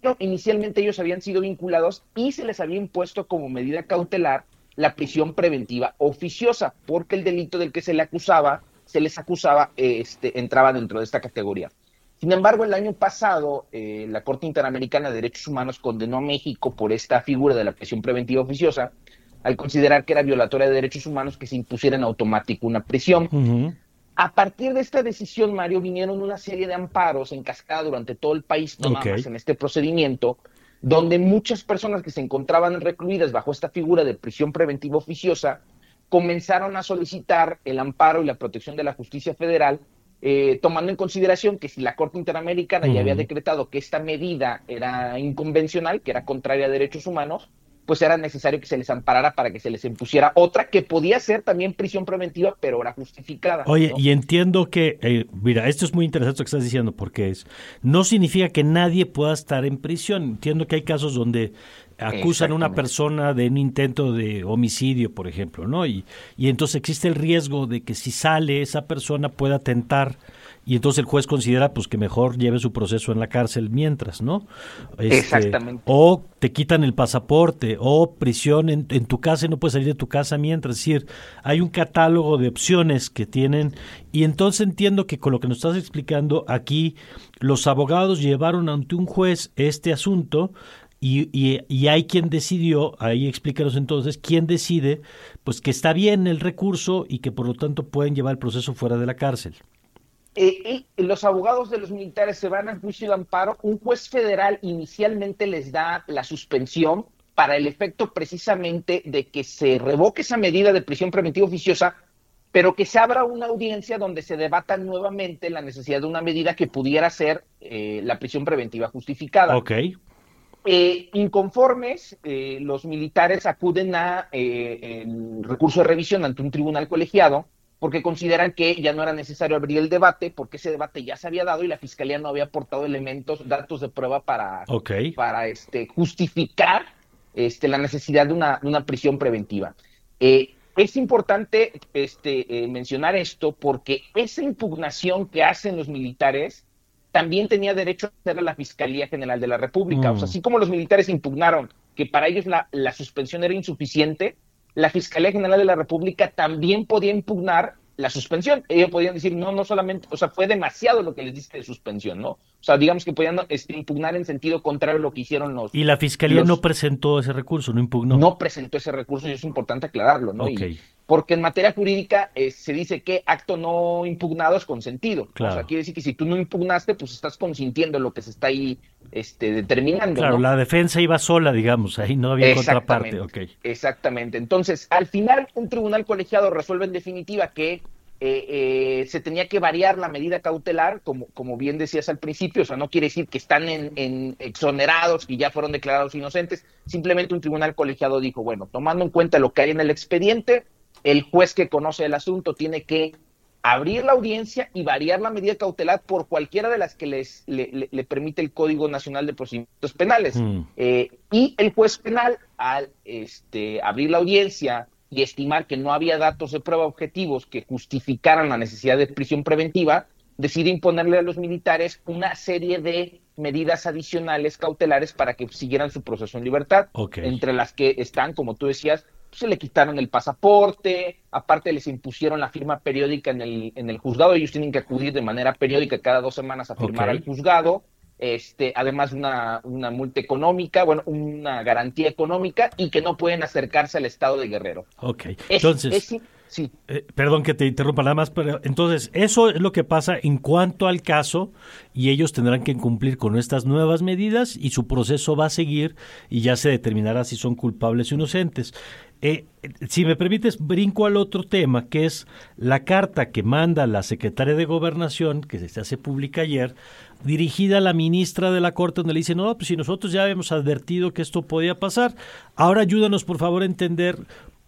[SPEAKER 12] pero inicialmente ellos habían sido vinculados y se les había impuesto como medida cautelar la prisión preventiva oficiosa, porque el delito del que se le acusaba, se les acusaba, este, entraba dentro de esta categoría. Sin embargo, el año pasado, eh, la Corte Interamericana de Derechos Humanos condenó a México por esta figura de la prisión preventiva oficiosa, al considerar que era violatoria de derechos humanos que se impusiera en automático una prisión. Uh -huh. A partir de esta decisión, Mario, vinieron una serie de amparos en cascada durante todo el país, no okay. más en este procedimiento, donde muchas personas que se encontraban recluidas bajo esta figura de prisión preventiva oficiosa comenzaron a solicitar el amparo y la protección de la justicia federal, eh, tomando en consideración que si la Corte Interamericana ya había decretado que esta medida era inconvencional, que era contraria a derechos humanos, pues era necesario que se les amparara para que se les impusiera otra que podía ser también prisión preventiva, pero era justificada.
[SPEAKER 2] Oye,
[SPEAKER 12] ¿no?
[SPEAKER 2] y entiendo que, eh, mira, esto es muy interesante lo que estás diciendo, porque es, no significa que nadie pueda estar en prisión. Entiendo que hay casos donde acusan a una persona de un intento de homicidio, por ejemplo, ¿no? Y, y entonces existe el riesgo de que si sale esa persona pueda tentar y entonces el juez considera pues que mejor lleve su proceso en la cárcel mientras, ¿no? Este,
[SPEAKER 12] Exactamente.
[SPEAKER 2] O te quitan el pasaporte, o prisión en, en, tu casa y no puedes salir de tu casa mientras. Es decir, hay un catálogo de opciones que tienen y entonces entiendo que con lo que nos estás explicando aquí, los abogados llevaron ante un juez este asunto y, y, y, hay quien decidió, ahí explícanos entonces, quién decide, pues que está bien el recurso y que por lo tanto pueden llevar el proceso fuera de la cárcel.
[SPEAKER 12] Eh, y los abogados de los militares se van al juicio de amparo. Un juez federal inicialmente les da la suspensión para el efecto precisamente de que se revoque esa medida de prisión preventiva oficiosa, pero que se abra una audiencia donde se debata nuevamente la necesidad de una medida que pudiera ser eh, la prisión preventiva justificada.
[SPEAKER 2] Ok.
[SPEAKER 12] Eh, inconformes, eh, los militares acuden a eh, el recurso de revisión ante un tribunal colegiado porque consideran que ya no era necesario abrir el debate, porque ese debate ya se había dado y la fiscalía no había aportado elementos, datos de prueba para,
[SPEAKER 2] okay.
[SPEAKER 12] para este, justificar este, la necesidad de una, de una prisión preventiva. Eh, es importante este, eh, mencionar esto porque esa impugnación que hacen los militares también tenía derecho a hacer a la Fiscalía General de la República. Mm. O sea, así como los militares impugnaron que para ellos la, la suspensión era insuficiente, la Fiscalía General de la República también podía impugnar la suspensión. Ellos podían decir, no, no solamente, o sea, fue demasiado lo que les diste de suspensión, ¿no? O sea, digamos que podían este, impugnar en sentido contrario a lo que hicieron los...
[SPEAKER 2] Y la Fiscalía los, no presentó ese recurso, no impugnó.
[SPEAKER 12] No presentó ese recurso y es importante aclararlo, ¿no?
[SPEAKER 2] Okay.
[SPEAKER 12] Y, porque en materia jurídica eh, se dice que acto no impugnado es consentido.
[SPEAKER 2] Claro.
[SPEAKER 12] O sea, quiere decir que si tú no impugnaste, pues estás consintiendo lo que se está ahí este, determinando.
[SPEAKER 2] Claro,
[SPEAKER 12] ¿no?
[SPEAKER 2] la defensa iba sola, digamos, ahí no había contraparte. Okay.
[SPEAKER 12] Exactamente. Entonces, al final, un tribunal colegiado resuelve en definitiva que eh, eh, se tenía que variar la medida cautelar, como, como bien decías al principio, o sea, no quiere decir que están en, en exonerados y ya fueron declarados inocentes, simplemente un tribunal colegiado dijo, bueno, tomando en cuenta lo que hay en el expediente, el juez que conoce el asunto tiene que abrir la audiencia y variar la medida cautelar por cualquiera de las que les, le, le, le permite el Código Nacional de Procedimientos Penales.
[SPEAKER 2] Mm.
[SPEAKER 12] Eh, y el juez penal, al este, abrir la audiencia y estimar que no había datos de prueba objetivos que justificaran la necesidad de prisión preventiva, decide imponerle a los militares una serie de medidas adicionales cautelares para que siguieran su proceso en libertad,
[SPEAKER 2] okay.
[SPEAKER 12] entre las que están, como tú decías, se le quitaron el pasaporte, aparte les impusieron la firma periódica en el, en el juzgado, ellos tienen que acudir de manera periódica cada dos semanas a firmar
[SPEAKER 2] Okay.
[SPEAKER 12] al juzgado, este, además una, una multa económica, bueno, una garantía económica y que no pueden acercarse al estado de Guerrero.
[SPEAKER 2] Ok,
[SPEAKER 12] Es-
[SPEAKER 2] entonces...
[SPEAKER 12] es- sí.
[SPEAKER 2] Eh, perdón que te interrumpa nada más, pero entonces eso es lo que pasa en cuanto al caso y ellos tendrán que cumplir con estas nuevas medidas y su proceso va a seguir y ya se determinará si son culpables o inocentes. Eh, si me permites, brinco al otro tema, que es la carta que manda la secretaria de Gobernación, que se hace pública ayer, dirigida a la ministra de la Corte, donde le dice, no, pues si nosotros ya habíamos advertido que esto podía pasar, ahora ayúdanos por favor a entender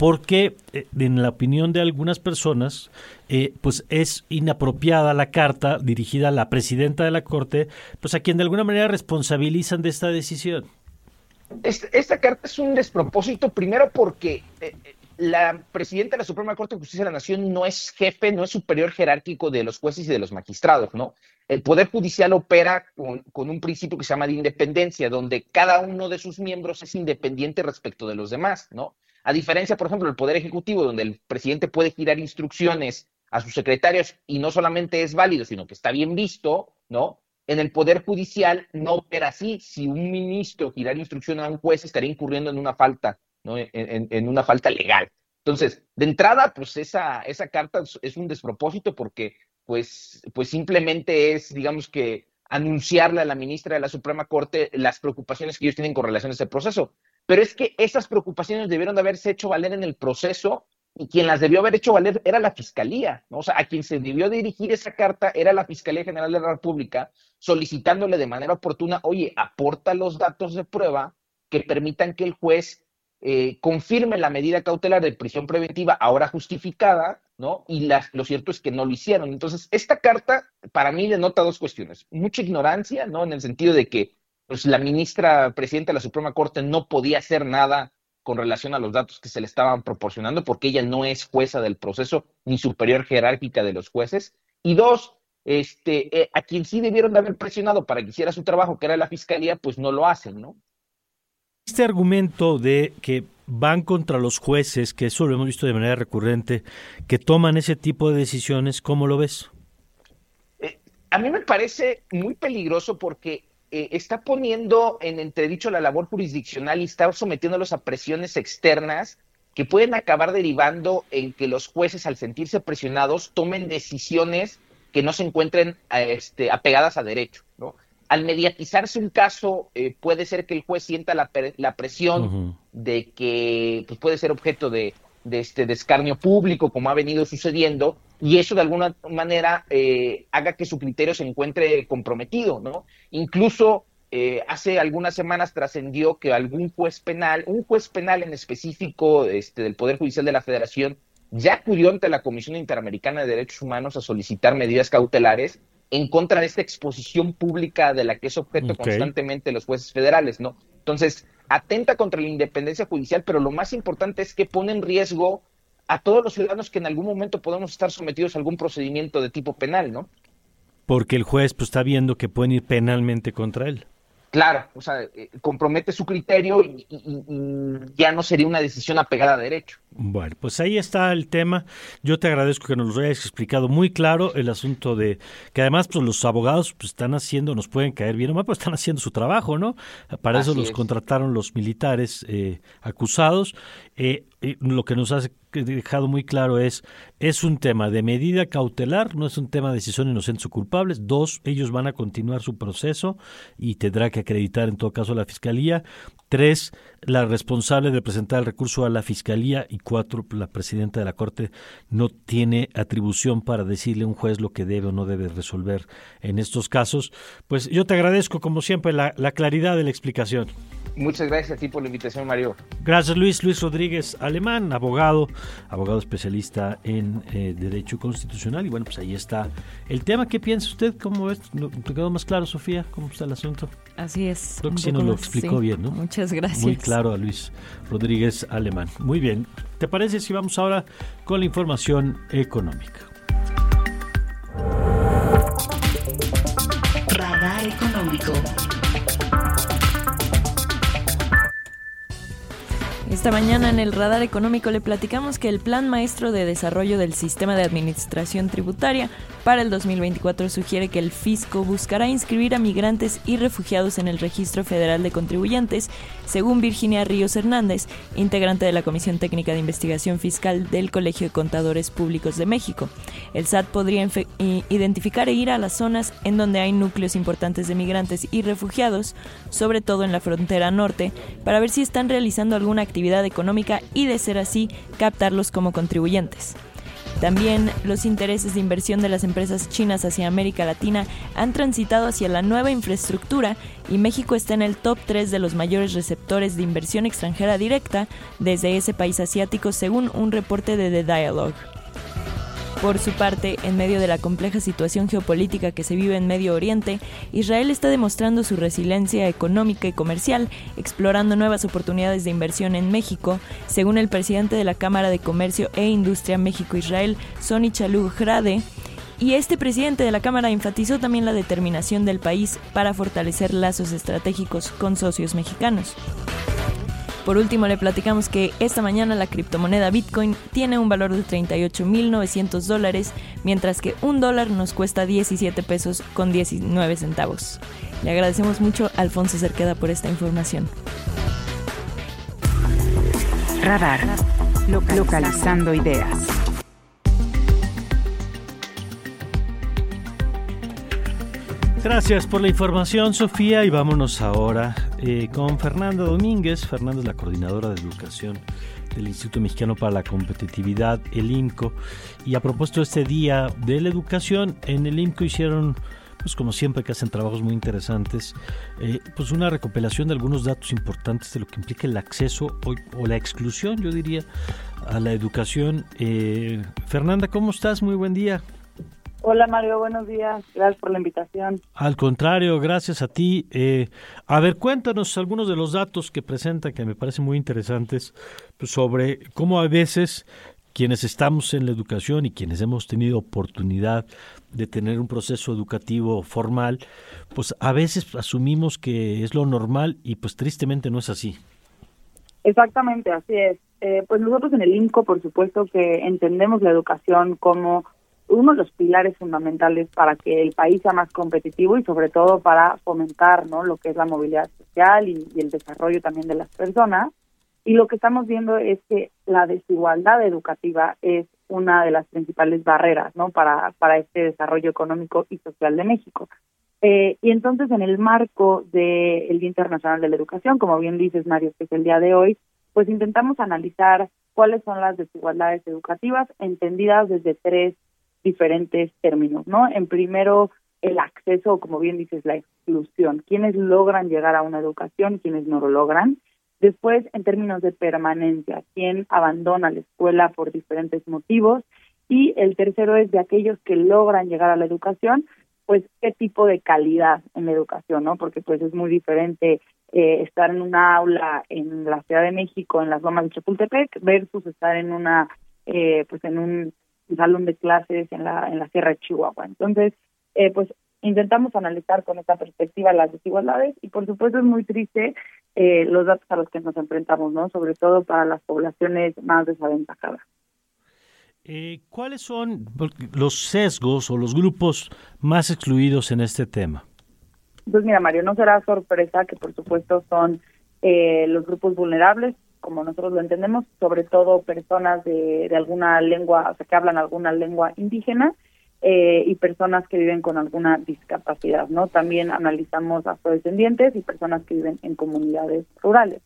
[SPEAKER 2] por qué, eh, en la opinión de algunas personas, eh, pues es inapropiada la carta dirigida a la presidenta de la Corte, pues a quien de alguna manera responsabilizan de esta decisión.
[SPEAKER 12] Esta, carta es un despropósito, primero porque eh, la presidenta de la Suprema Corte de Justicia de la Nación no es jefe, no es superior jerárquico de los jueces y de los magistrados, ¿no? El Poder Judicial opera con, con un principio que se llama de independencia, donde cada uno de sus miembros es independiente respecto de los demás, ¿no? A diferencia, por ejemplo, del Poder Ejecutivo, donde el presidente puede girar instrucciones a sus secretarios y no solamente es válido, sino que está bien visto, ¿no? En el Poder Judicial no opera así. Si un ministro girara instrucción a un juez, estaría incurriendo en una falta, ¿no? En, una falta legal. Entonces, de entrada, pues esa, esa carta es- es un despropósito porque, pues, pues simplemente es, digamos que, anunciarle a la ministra de la Suprema Corte las preocupaciones que ellos tienen con relación a ese proceso. Pero es que esas preocupaciones debieron de haberse hecho valer en el proceso y quien las debió haber hecho valer era la Fiscalía, ¿no? O sea, a quien se debió dirigir esa carta era la Fiscalía General de la República, solicitándole de manera oportuna, oye, aporta los datos de prueba que permitan que el juez eh, confirme la medida cautelar de prisión preventiva ahora justificada, ¿no? Y las- lo cierto es que no lo hicieron. Entonces, esta carta para mí denota dos cuestiones. Mucha ignorancia, ¿no? En el sentido de que pues la ministra presidenta de la Suprema Corte no podía hacer nada con relación a los datos que se le estaban proporcionando, porque ella no es jueza del proceso ni superior jerárquica de los jueces. Y dos, este, eh, a quien sí debieron de haber presionado para que hiciera su trabajo, que era la fiscalía, pues no lo hacen, ¿no?
[SPEAKER 2] Este argumento de que van contra los jueces, que eso lo hemos visto de manera recurrente, que toman ese tipo de decisiones, ¿cómo lo ves?
[SPEAKER 12] Eh, a mí me parece muy peligroso porque eh, está poniendo en entredicho la labor jurisdiccional y está sometiéndolos a presiones externas que pueden acabar derivando en que los jueces, al sentirse presionados, tomen decisiones que no se encuentren este, apegadas a derecho. ¿no? Al mediatizarse un caso, eh, puede ser que el juez sienta la, la presión de que pues, puede ser objeto de, de este de escarnio público, como ha venido sucediendo, y eso de alguna manera eh, haga que su criterio se encuentre comprometido, ¿no? Incluso eh, hace algunas semanas trascendió que algún juez penal, un juez penal en específico este, del Poder Judicial de la Federación, ya acudió ante la Comisión Interamericana de Derechos Humanos a solicitar medidas cautelares en contra de esta exposición pública de la que es objeto constantemente los jueces federales, ¿no? Entonces, atenta contra la independencia judicial, pero lo más importante es que pone en riesgo a todos los ciudadanos que en algún momento podemos estar sometidos a algún procedimiento de tipo penal, ¿no?
[SPEAKER 2] Porque el juez pues, está viendo que pueden ir penalmente contra él.
[SPEAKER 12] Claro, o sea, eh, compromete su criterio y, ya no sería una decisión apegada a derecho.
[SPEAKER 2] Bueno, pues ahí está el tema. Yo te agradezco que nos lo hayas explicado muy claro el asunto de que además pues los abogados pues están haciendo, nos pueden caer bien o mal, pero están haciendo su trabajo, ¿no? Para eso los contrataron los militares eh, acusados. Eh, lo que nos ha dejado muy claro es, es un tema de medida cautelar, no es un tema de si son inocentes o culpables. Dos, ellos van a continuar su proceso y tendrá que acreditar en todo caso la Fiscalía. Tres, la responsable de presentar el recurso a la Fiscalía. Y cuatro, la presidenta de la Corte no tiene atribución para decirle a un juez lo que debe o no debe resolver en estos casos. Pues yo te agradezco, como siempre, la, la claridad de la explicación.
[SPEAKER 12] Muchas gracias a ti por la invitación, Mario.
[SPEAKER 2] Gracias, Luis. Luis Rodríguez Alemán, abogado, abogado especialista en eh, Derecho Constitucional. Y bueno, pues ahí está el tema. ¿Qué piensa usted? ¿Cómo ves? ¿Te quedó más claro, Sofía? ¿Cómo está el asunto?
[SPEAKER 4] Así es.
[SPEAKER 2] Creo que sí nos lo explicó bien, ¿no?
[SPEAKER 4] Muchas gracias.
[SPEAKER 2] Muy claro a Luis Rodríguez Alemán. Muy bien. ¿Te parece si vamos ahora con la información económica?
[SPEAKER 1] Radar económico.
[SPEAKER 4] Esta mañana en el radar económico le platicamos que el Plan Maestro de Desarrollo del Sistema de Administración Tributaria para el 2024 sugiere que el fisco buscará inscribir a migrantes y refugiados en el Registro Federal de Contribuyentes, según Virginia Ríos Hernández, integrante de la Comisión Técnica de Investigación Fiscal del Colegio de Contadores Públicos de México. El SAT podría identificar e ir a las zonas en donde hay núcleos importantes de migrantes y refugiados, sobre todo en la frontera norte, para ver si están realizando alguna actividad económica y, de ser así, captarlos como contribuyentes. También los intereses de inversión de las empresas chinas hacia América Latina han transitado hacia la nueva infraestructura y México está en el top 3 de los mayores receptores de inversión extranjera directa desde ese país asiático según un reporte de The Dialogue. Por su parte, en medio de la compleja situación geopolítica que se vive en Medio Oriente, Israel está demostrando su resiliencia económica y comercial, explorando nuevas oportunidades de inversión en México, según el presidente de la Cámara de Comercio e Industria México-Israel, Sonny Chalú Grade, y este presidente de la Cámara enfatizó también la determinación del país para fortalecer lazos estratégicos con socios mexicanos. Por último, le platicamos que esta mañana la criptomoneda Bitcoin tiene un valor de 38.900 dólares, mientras que un dólar nos cuesta 17 pesos con 19 centavos. Le agradecemos mucho a Alfonso Cerqueda por esta información.
[SPEAKER 3] Radar. Localizando ideas.
[SPEAKER 2] Gracias por la información, Sofía, y vámonos ahora eh, con Fernanda Domínguez. Fernanda es la coordinadora de educación del Instituto Mexicano para la Competitividad, el IMCO. Y a propósito de este Día de la Educación, en el IMCO hicieron, pues como siempre que hacen trabajos muy interesantes, eh, pues una recopilación de algunos datos importantes de lo que implica el acceso o, la exclusión, yo diría, a la educación. Eh, Fernanda, ¿cómo estás? Muy buen día.
[SPEAKER 13] Hola Mario, buenos días. Gracias por la invitación.
[SPEAKER 2] Al contrario, gracias a ti. Eh, a ver, cuéntanos algunos de los datos que presenta que me parecen muy interesantes pues, sobre cómo a veces quienes estamos en la educación y quienes hemos tenido oportunidad de tener un proceso educativo formal, pues a veces asumimos que es lo normal y pues tristemente no es así.
[SPEAKER 13] Exactamente, así es. Eh, pues nosotros en el INCO, por supuesto que entendemos la educación como uno de los pilares fundamentales para que el país sea más competitivo y sobre todo para fomentar ¿no? lo que es la movilidad social y, el desarrollo también de las personas. Y lo que estamos viendo es que la desigualdad educativa es una de las principales barreras ¿no? para, para este desarrollo económico y social de México. Eh, y entonces, en el marco del Día Internacional de la Educación, como bien dices, Mario, que es el día de hoy, pues intentamos analizar cuáles son las desigualdades educativas entendidas desde tres diferentes términos, ¿no? En primero, el acceso, como bien dices, la exclusión, quienes logran llegar a una educación, quienes no lo logran. Después, en términos de permanencia, quién abandona la escuela por diferentes motivos. Y el tercero es de aquellos que logran llegar a la educación, pues qué tipo de calidad en la educación, ¿no? Porque pues es muy diferente eh, estar en una aula en la Ciudad de México, en las Lomas de Chapultepec, versus estar en una, eh, pues en un salón de clases en la, en la Sierra de Chihuahua. Entonces, eh, pues intentamos analizar con esta perspectiva las desigualdades y por supuesto es muy triste eh, los datos a los que nos enfrentamos, ¿no? Sobre todo para las poblaciones más desaventajadas.
[SPEAKER 2] Eh, ¿Cuáles son los sesgos o los grupos más excluidos en este tema?
[SPEAKER 13] Pues mira, Mario, no será sorpresa que por supuesto son eh, los grupos vulnerables, como nosotros lo entendemos, sobre todo personas de, de alguna lengua, o sea, que hablan alguna lengua indígena eh, y personas que viven con alguna discapacidad, ¿no? También analizamos afrodescendientes y personas que viven en comunidades rurales.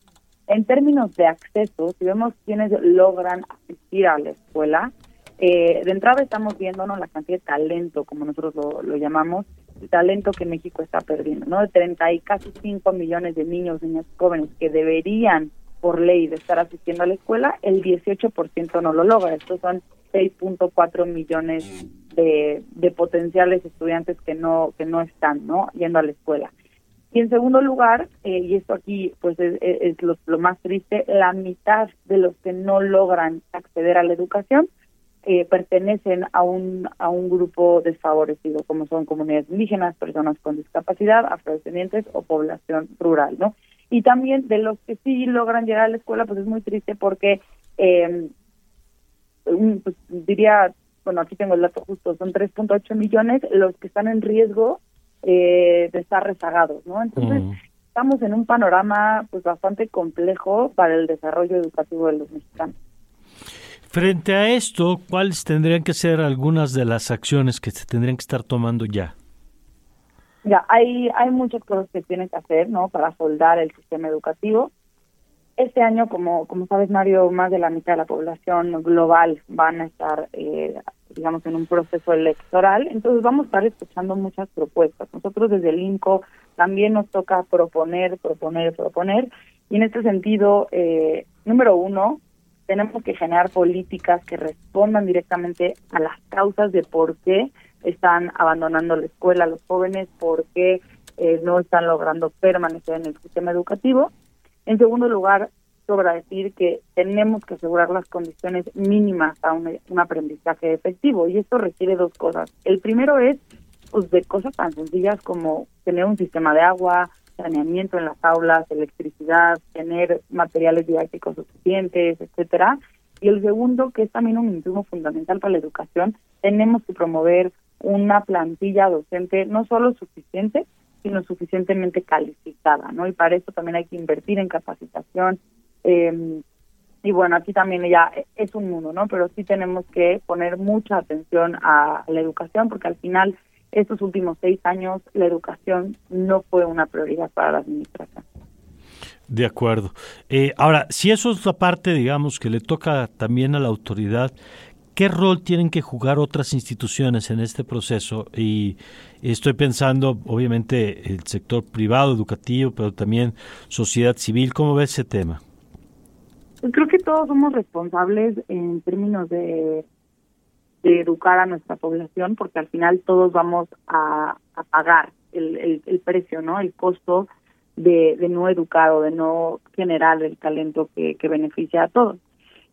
[SPEAKER 13] En términos de acceso, si vemos quiénes logran asistir a la escuela, eh, de entrada estamos viendo la cantidad de talento, como nosotros lo, lo llamamos, el talento que México está perdiendo, ¿no? De 30 y casi 5 millones de niños, niñas jóvenes que deberían por ley de estar asistiendo a la escuela, el 18% no lo logra. Estos son 6.4 millones de, de, potenciales estudiantes que no que no están no yendo a la escuela. Y en segundo lugar, eh, y esto aquí pues es, es lo, lo, más triste, la mitad de los que no logran acceder a la educación eh, pertenecen a un a un grupo desfavorecido, como son comunidades indígenas, personas con discapacidad, afrodescendientes o población rural, ¿no? Y también de los que sí logran llegar a la escuela, pues es muy triste porque, eh, pues diría, bueno, aquí tengo el dato justo, son 3.8 millones los que están en riesgo eh, de estar rezagados, ¿no? Entonces, estamos en un panorama pues bastante complejo para el desarrollo educativo de los mexicanos.
[SPEAKER 2] Frente a esto, ¿cuáles tendrían que ser algunas de las acciones que se tendrían que estar tomando ya?
[SPEAKER 13] Ya, hay, hay muchas cosas que tienen que hacer, ¿no? Para soldar el sistema educativo. Este año, como, como sabes, Mario, más de la mitad de la población global van a estar, eh, digamos, en un proceso electoral. Entonces, vamos a estar escuchando muchas propuestas. Nosotros desde el INCO también nos toca proponer, proponer, proponer. Y en este sentido, eh, número uno, tenemos que generar políticas que respondan directamente a las causas de por qué están abandonando la escuela los jóvenes porque eh, no están logrando permanecer en el sistema educativo. En segundo lugar, sobra decir que tenemos que asegurar las condiciones mínimas a un, aprendizaje efectivo y esto requiere dos cosas. El primero es pues de cosas tan sencillas como tener un sistema de agua, saneamiento en las aulas, electricidad, tener materiales didácticos suficientes, etcétera. Y el segundo, que es también un insumo fundamental para la educación, tenemos que promover una plantilla docente no solo suficiente, sino suficientemente calificada, ¿no? Y para eso también hay que invertir en capacitación. Eh, y bueno, aquí también ya es un mundo, ¿no? Pero sí tenemos que poner mucha atención a la educación porque al final estos últimos seis años la educación no fue una prioridad para la administración.
[SPEAKER 2] De acuerdo. Eh, ahora, si eso es la parte, digamos, que le toca también a la autoridad, ¿Qué rol tienen que jugar otras instituciones en este proceso? Y estoy pensando, obviamente, el sector privado, educativo, pero también sociedad civil. ¿Cómo ve ese tema?
[SPEAKER 13] Creo que todos somos responsables en términos de, educar a nuestra población, porque al final todos vamos a, pagar el, precio, ¿no? El costo de, no educar o de no generar el talento que beneficia a todos.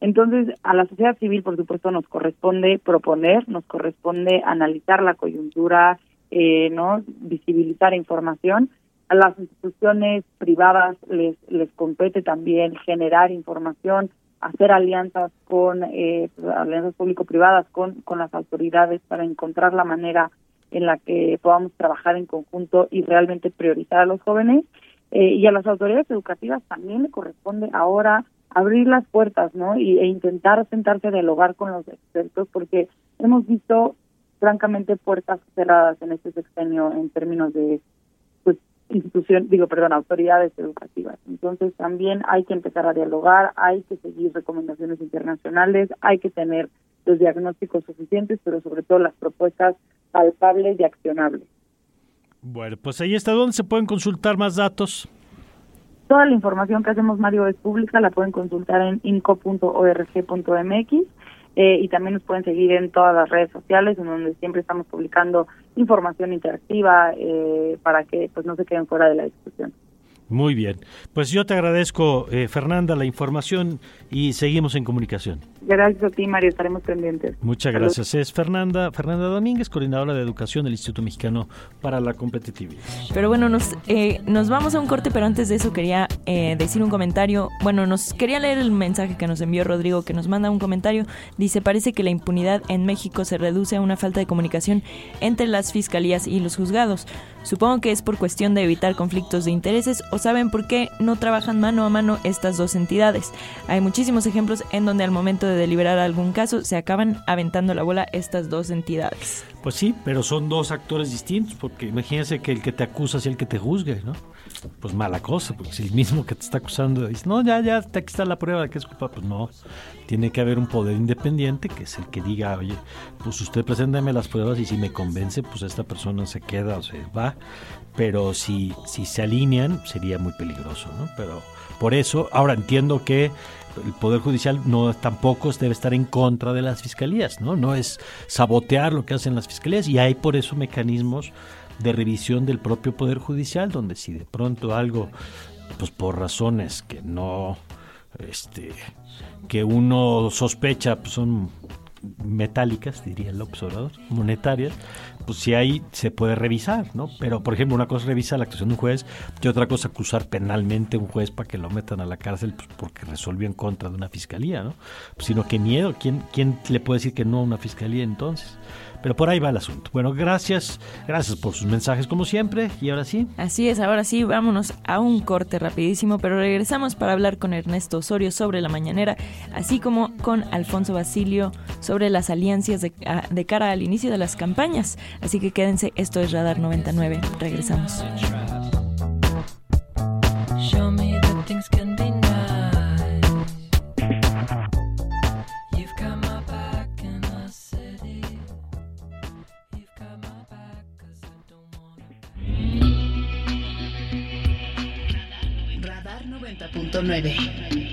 [SPEAKER 13] Entonces, a la sociedad civil, por supuesto, nos corresponde proponer, nos corresponde analizar la coyuntura, eh, no visibilizar información. A las instituciones privadas les, les compete también generar información, hacer alianzas con eh, alianzas público-privadas con, con las autoridades para encontrar la manera en la que podamos trabajar en conjunto y realmente priorizar a los jóvenes. Eh, y a las autoridades educativas también le corresponde ahora abrir las puertas, ¿no? Y, e intentar sentarse a dialogar con los expertos, porque hemos visto francamente puertas cerradas en este sexenio en términos de pues institución, digo, perdón, autoridades educativas. Entonces también hay que empezar a dialogar, hay que seguir recomendaciones internacionales, hay que tener los diagnósticos suficientes, pero sobre todo las propuestas palpables y accionables.
[SPEAKER 2] Bueno, pues ahí está donde se pueden consultar más datos.
[SPEAKER 13] Toda la información que hacemos, Mario, es pública, la pueden consultar en inco.org.mx eh, y también nos pueden seguir en todas las redes sociales, en donde siempre estamos publicando información interactiva eh, para que pues no se queden fuera de la discusión.
[SPEAKER 2] Muy bien. Pues yo te agradezco, eh, Fernanda, la información y seguimos en comunicación.
[SPEAKER 13] Gracias a ti, Mario. Estaremos pendientes.
[SPEAKER 2] Muchas gracias. Es Fernanda, Fernanda Domínguez, coordinadora de educación del Instituto Mexicano para la Competitividad.
[SPEAKER 4] Pero bueno, nos, eh, nos vamos a un corte, pero antes de eso quería eh, decir un comentario. Bueno, nos quería leer el mensaje que nos envió Rodrigo, que nos manda un comentario. Dice, parece que la impunidad en México se reduce a una falta de comunicación entre las fiscalías y los juzgados. Supongo que es por cuestión de evitar conflictos de intereses o saben por qué no trabajan mano a mano estas dos entidades. Hay muchísimos ejemplos en donde al momento de deliberar algún caso se acaban aventando la bola estas dos entidades.
[SPEAKER 2] Pues sí, pero son dos actores distintos, porque imagínense que el que te acusa es el que te juzgue, ¿no? Pues mala cosa, porque si el mismo que te está acusando dice, no, ya, ya, aquí está la prueba de que es culpa, pues no. Tiene que haber un poder independiente que es el que diga, oye, pues usted preséntame las pruebas y si me convence, pues esta persona se queda o se va. Pero si, si se alinean, sería muy peligroso, ¿no? Pero por eso, ahora entiendo que el Poder Judicial no tampoco debe estar en contra de las fiscalías, ¿no? No es sabotear lo que hacen las fiscalías y hay por eso mecanismos de revisión del propio Poder Judicial, donde si de pronto algo, pues por razones que no, este, que uno sospecha, pues son metálicas, diría el observador, monetarias, pues si ahí se puede revisar, ¿no? Pero, por ejemplo, una cosa es revisar la actuación de un juez y otra cosa acusar penalmente a un juez para que lo metan a la cárcel pues, porque resolvió en contra de una fiscalía, ¿no? Pues, sino que miedo, ¿quién, ¿quién le puede decir que no a una fiscalía entonces? Pero por ahí va el asunto. Bueno, gracias, gracias por sus mensajes como siempre. Y ahora sí.
[SPEAKER 4] Así es, ahora sí, vámonos a un corte rapidísimo, pero regresamos para hablar con Ernesto Osorio sobre la mañanera, así como con Alfonso Basilio sobre las alianzas de, de cara al inicio de las campañas. Así que quédense, esto es Radar 99. Regresamos.
[SPEAKER 1] Radar 90.9